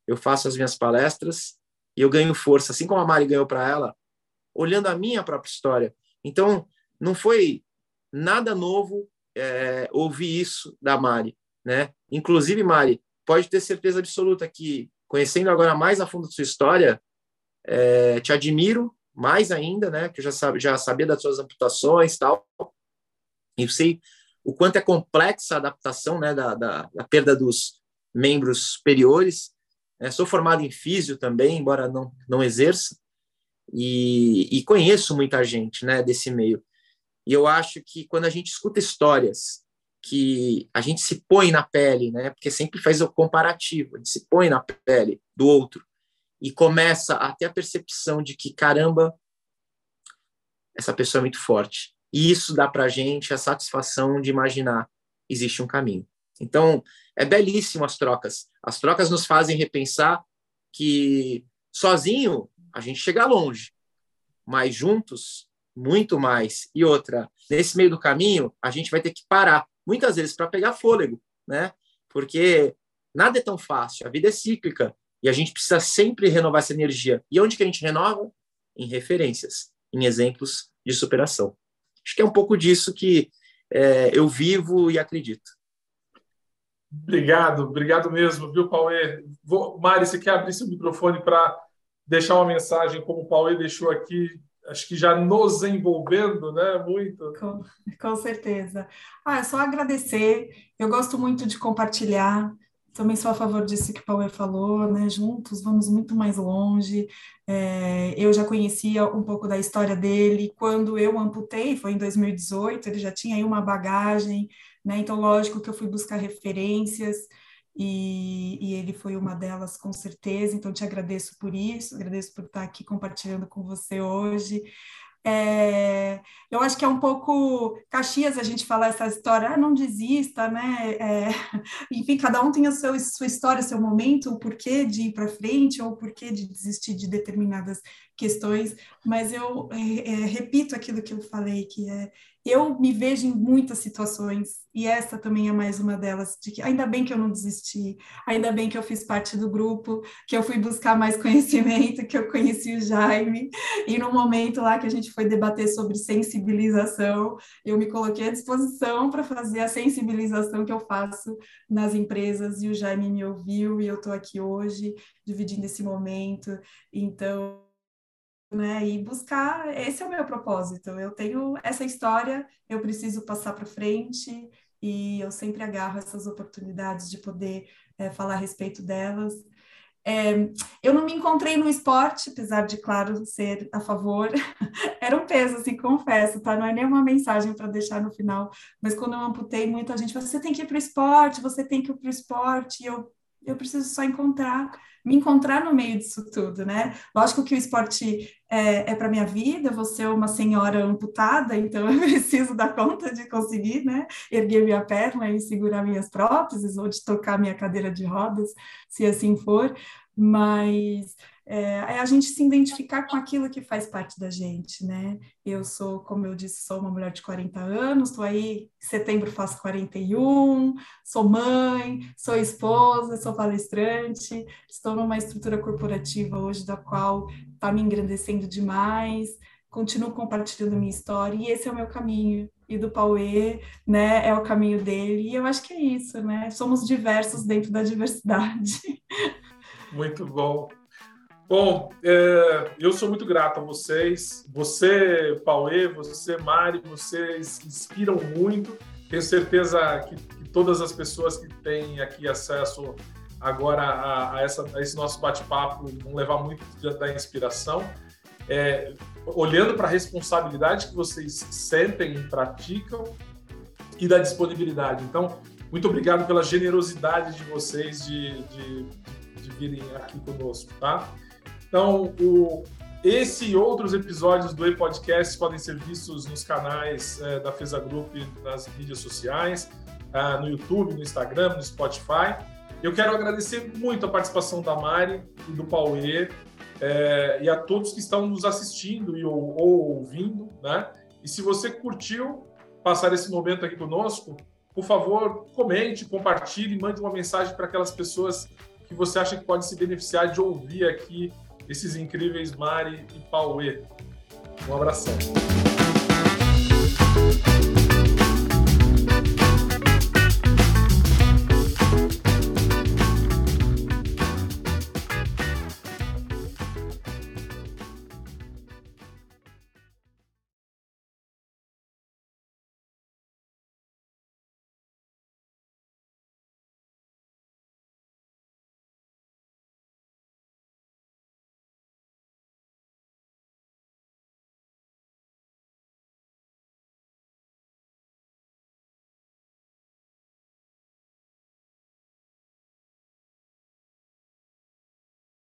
Eu faço as minhas palestras e eu ganho força, assim como a Mari ganhou para ela, olhando a minha própria história. Então, não foi nada novo é, ouvir isso da Mari, né? Inclusive, Mari, pode ter certeza absoluta que, conhecendo agora mais a fundo a sua história, é, te admiro mais ainda, né? Que eu já, já sabia das suas amputações tal, eu sei o quanto é complexa a adaptação né, da, da, da perda dos membros superiores. É, sou formado em físio também, embora não, não exerça, e, e conheço muita gente né, desse meio. E eu acho que quando a gente escuta histórias que a gente se põe na pele, né, porque sempre faz o comparativo, a gente se põe na pele do outro e começa a ter a percepção de que, caramba, essa pessoa é muito forte. E isso dá para a gente a satisfação de imaginar existe um caminho. Então, é belíssimo as trocas. As trocas nos fazem repensar que sozinho a gente chega longe, mas juntos muito mais. E outra, nesse meio do caminho, a gente vai ter que parar, muitas vezes para pegar fôlego, né? Porque nada é tão fácil, a vida é cíclica e a gente precisa sempre renovar essa energia. E onde que a gente renova? Em referências, em exemplos de superação. Acho que é um pouco disso que é, eu vivo e acredito. Obrigado, obrigado mesmo, viu, Pauê? Vou, Mari, você quer abrir seu microfone para deixar uma mensagem como o Pauê deixou aqui, acho que já nos envolvendo, né? Muito. Com, com certeza. Ah, é só agradecer. Eu gosto muito de compartilhar. Também sou a favor disso que o Paulo falou, né? Juntos vamos muito mais longe. É, eu já conhecia um pouco da história dele. Quando eu amputei, foi em 2018, ele já tinha aí uma bagagem, né? Então, lógico que eu fui buscar referências e, e, ele foi uma delas com certeza. Então, te agradeço por isso, agradeço por estar aqui compartilhando com você hoje. É, eu acho que é um pouco Caxias a gente falar essa história, ah, não desista, né? É, <laughs> enfim, cada um tem a seu, sua história, seu momento, o porquê de ir para frente ou o porquê de desistir de determinadas questões, mas eu é, é, repito aquilo que eu falei, que é eu me vejo em muitas situações, e essa também é mais uma delas, de que ainda bem que eu não desisti, ainda bem que eu fiz parte do grupo, que eu fui buscar mais <laughs> conhecimento, que eu conheci o Jaime, e no momento lá que a gente foi debater sobre sensibilização, eu me coloquei à disposição para fazer a sensibilização que eu faço nas empresas, e o Jaime me ouviu, e eu estou aqui hoje, dividindo esse momento, então né? E buscar, esse é o meu propósito. Eu tenho essa história, eu preciso passar para frente e eu sempre agarro essas oportunidades de poder é, falar a respeito delas. É, eu não me encontrei no esporte, apesar de, claro, ser a favor. <laughs> Era um peso, assim, confesso, tá? Não é nenhuma mensagem para deixar no final, mas quando eu amputei, muita gente falou: você tem que ir para o esporte, você tem que ir para o esporte, e eu, eu preciso só encontrar me encontrar no meio disso tudo, né? Lógico que o esporte é, é para minha vida, vou ser uma senhora amputada, então eu <laughs> preciso dar conta de conseguir, né? Erguer minha perna e segurar minhas próteses, ou de tocar minha cadeira de rodas, se assim for, mas é, é, a gente se identificar com aquilo que faz parte da gente, né? Eu sou, como eu disse, sou uma mulher de 40 anos, estou aí, em setembro faço 41, sou mãe, sou esposa, sou palestrante, estou numa estrutura corporativa hoje da qual está me engrandecendo demais, continuo compartilhando minha história, e esse é o meu caminho, e do Pauê, né, é o caminho dele, e eu acho que é isso, né? Somos diversos dentro da diversidade. <laughs> Muito bom. Bom, é, eu sou muito grato a vocês. Você, Pauê, você, Mari, vocês inspiram muito. Tenho certeza que, que todas as pessoas que têm aqui acesso agora a, a, essa, a esse nosso bate-papo vão levar muito da inspiração. É, olhando para a responsabilidade que vocês sentem e praticam e da disponibilidade. Então, muito obrigado pela generosidade de vocês de, de, de virem aqui conosco, tá? Então, o, esse e outros episódios do E-Podcast podem ser vistos nos canais é, da FESA Group, nas mídias sociais, é, no YouTube, no Instagram, no Spotify. Eu quero agradecer muito a participação da Mari e do Pauê é, e a todos que estão nos assistindo e, ou, ou ouvindo, né? E se você curtiu passar esse momento aqui conosco, por favor, comente, compartilhe, mande uma mensagem para aquelas pessoas que você acha que pode se beneficiar de ouvir aqui esses incríveis Mari e Pauê. Um abração.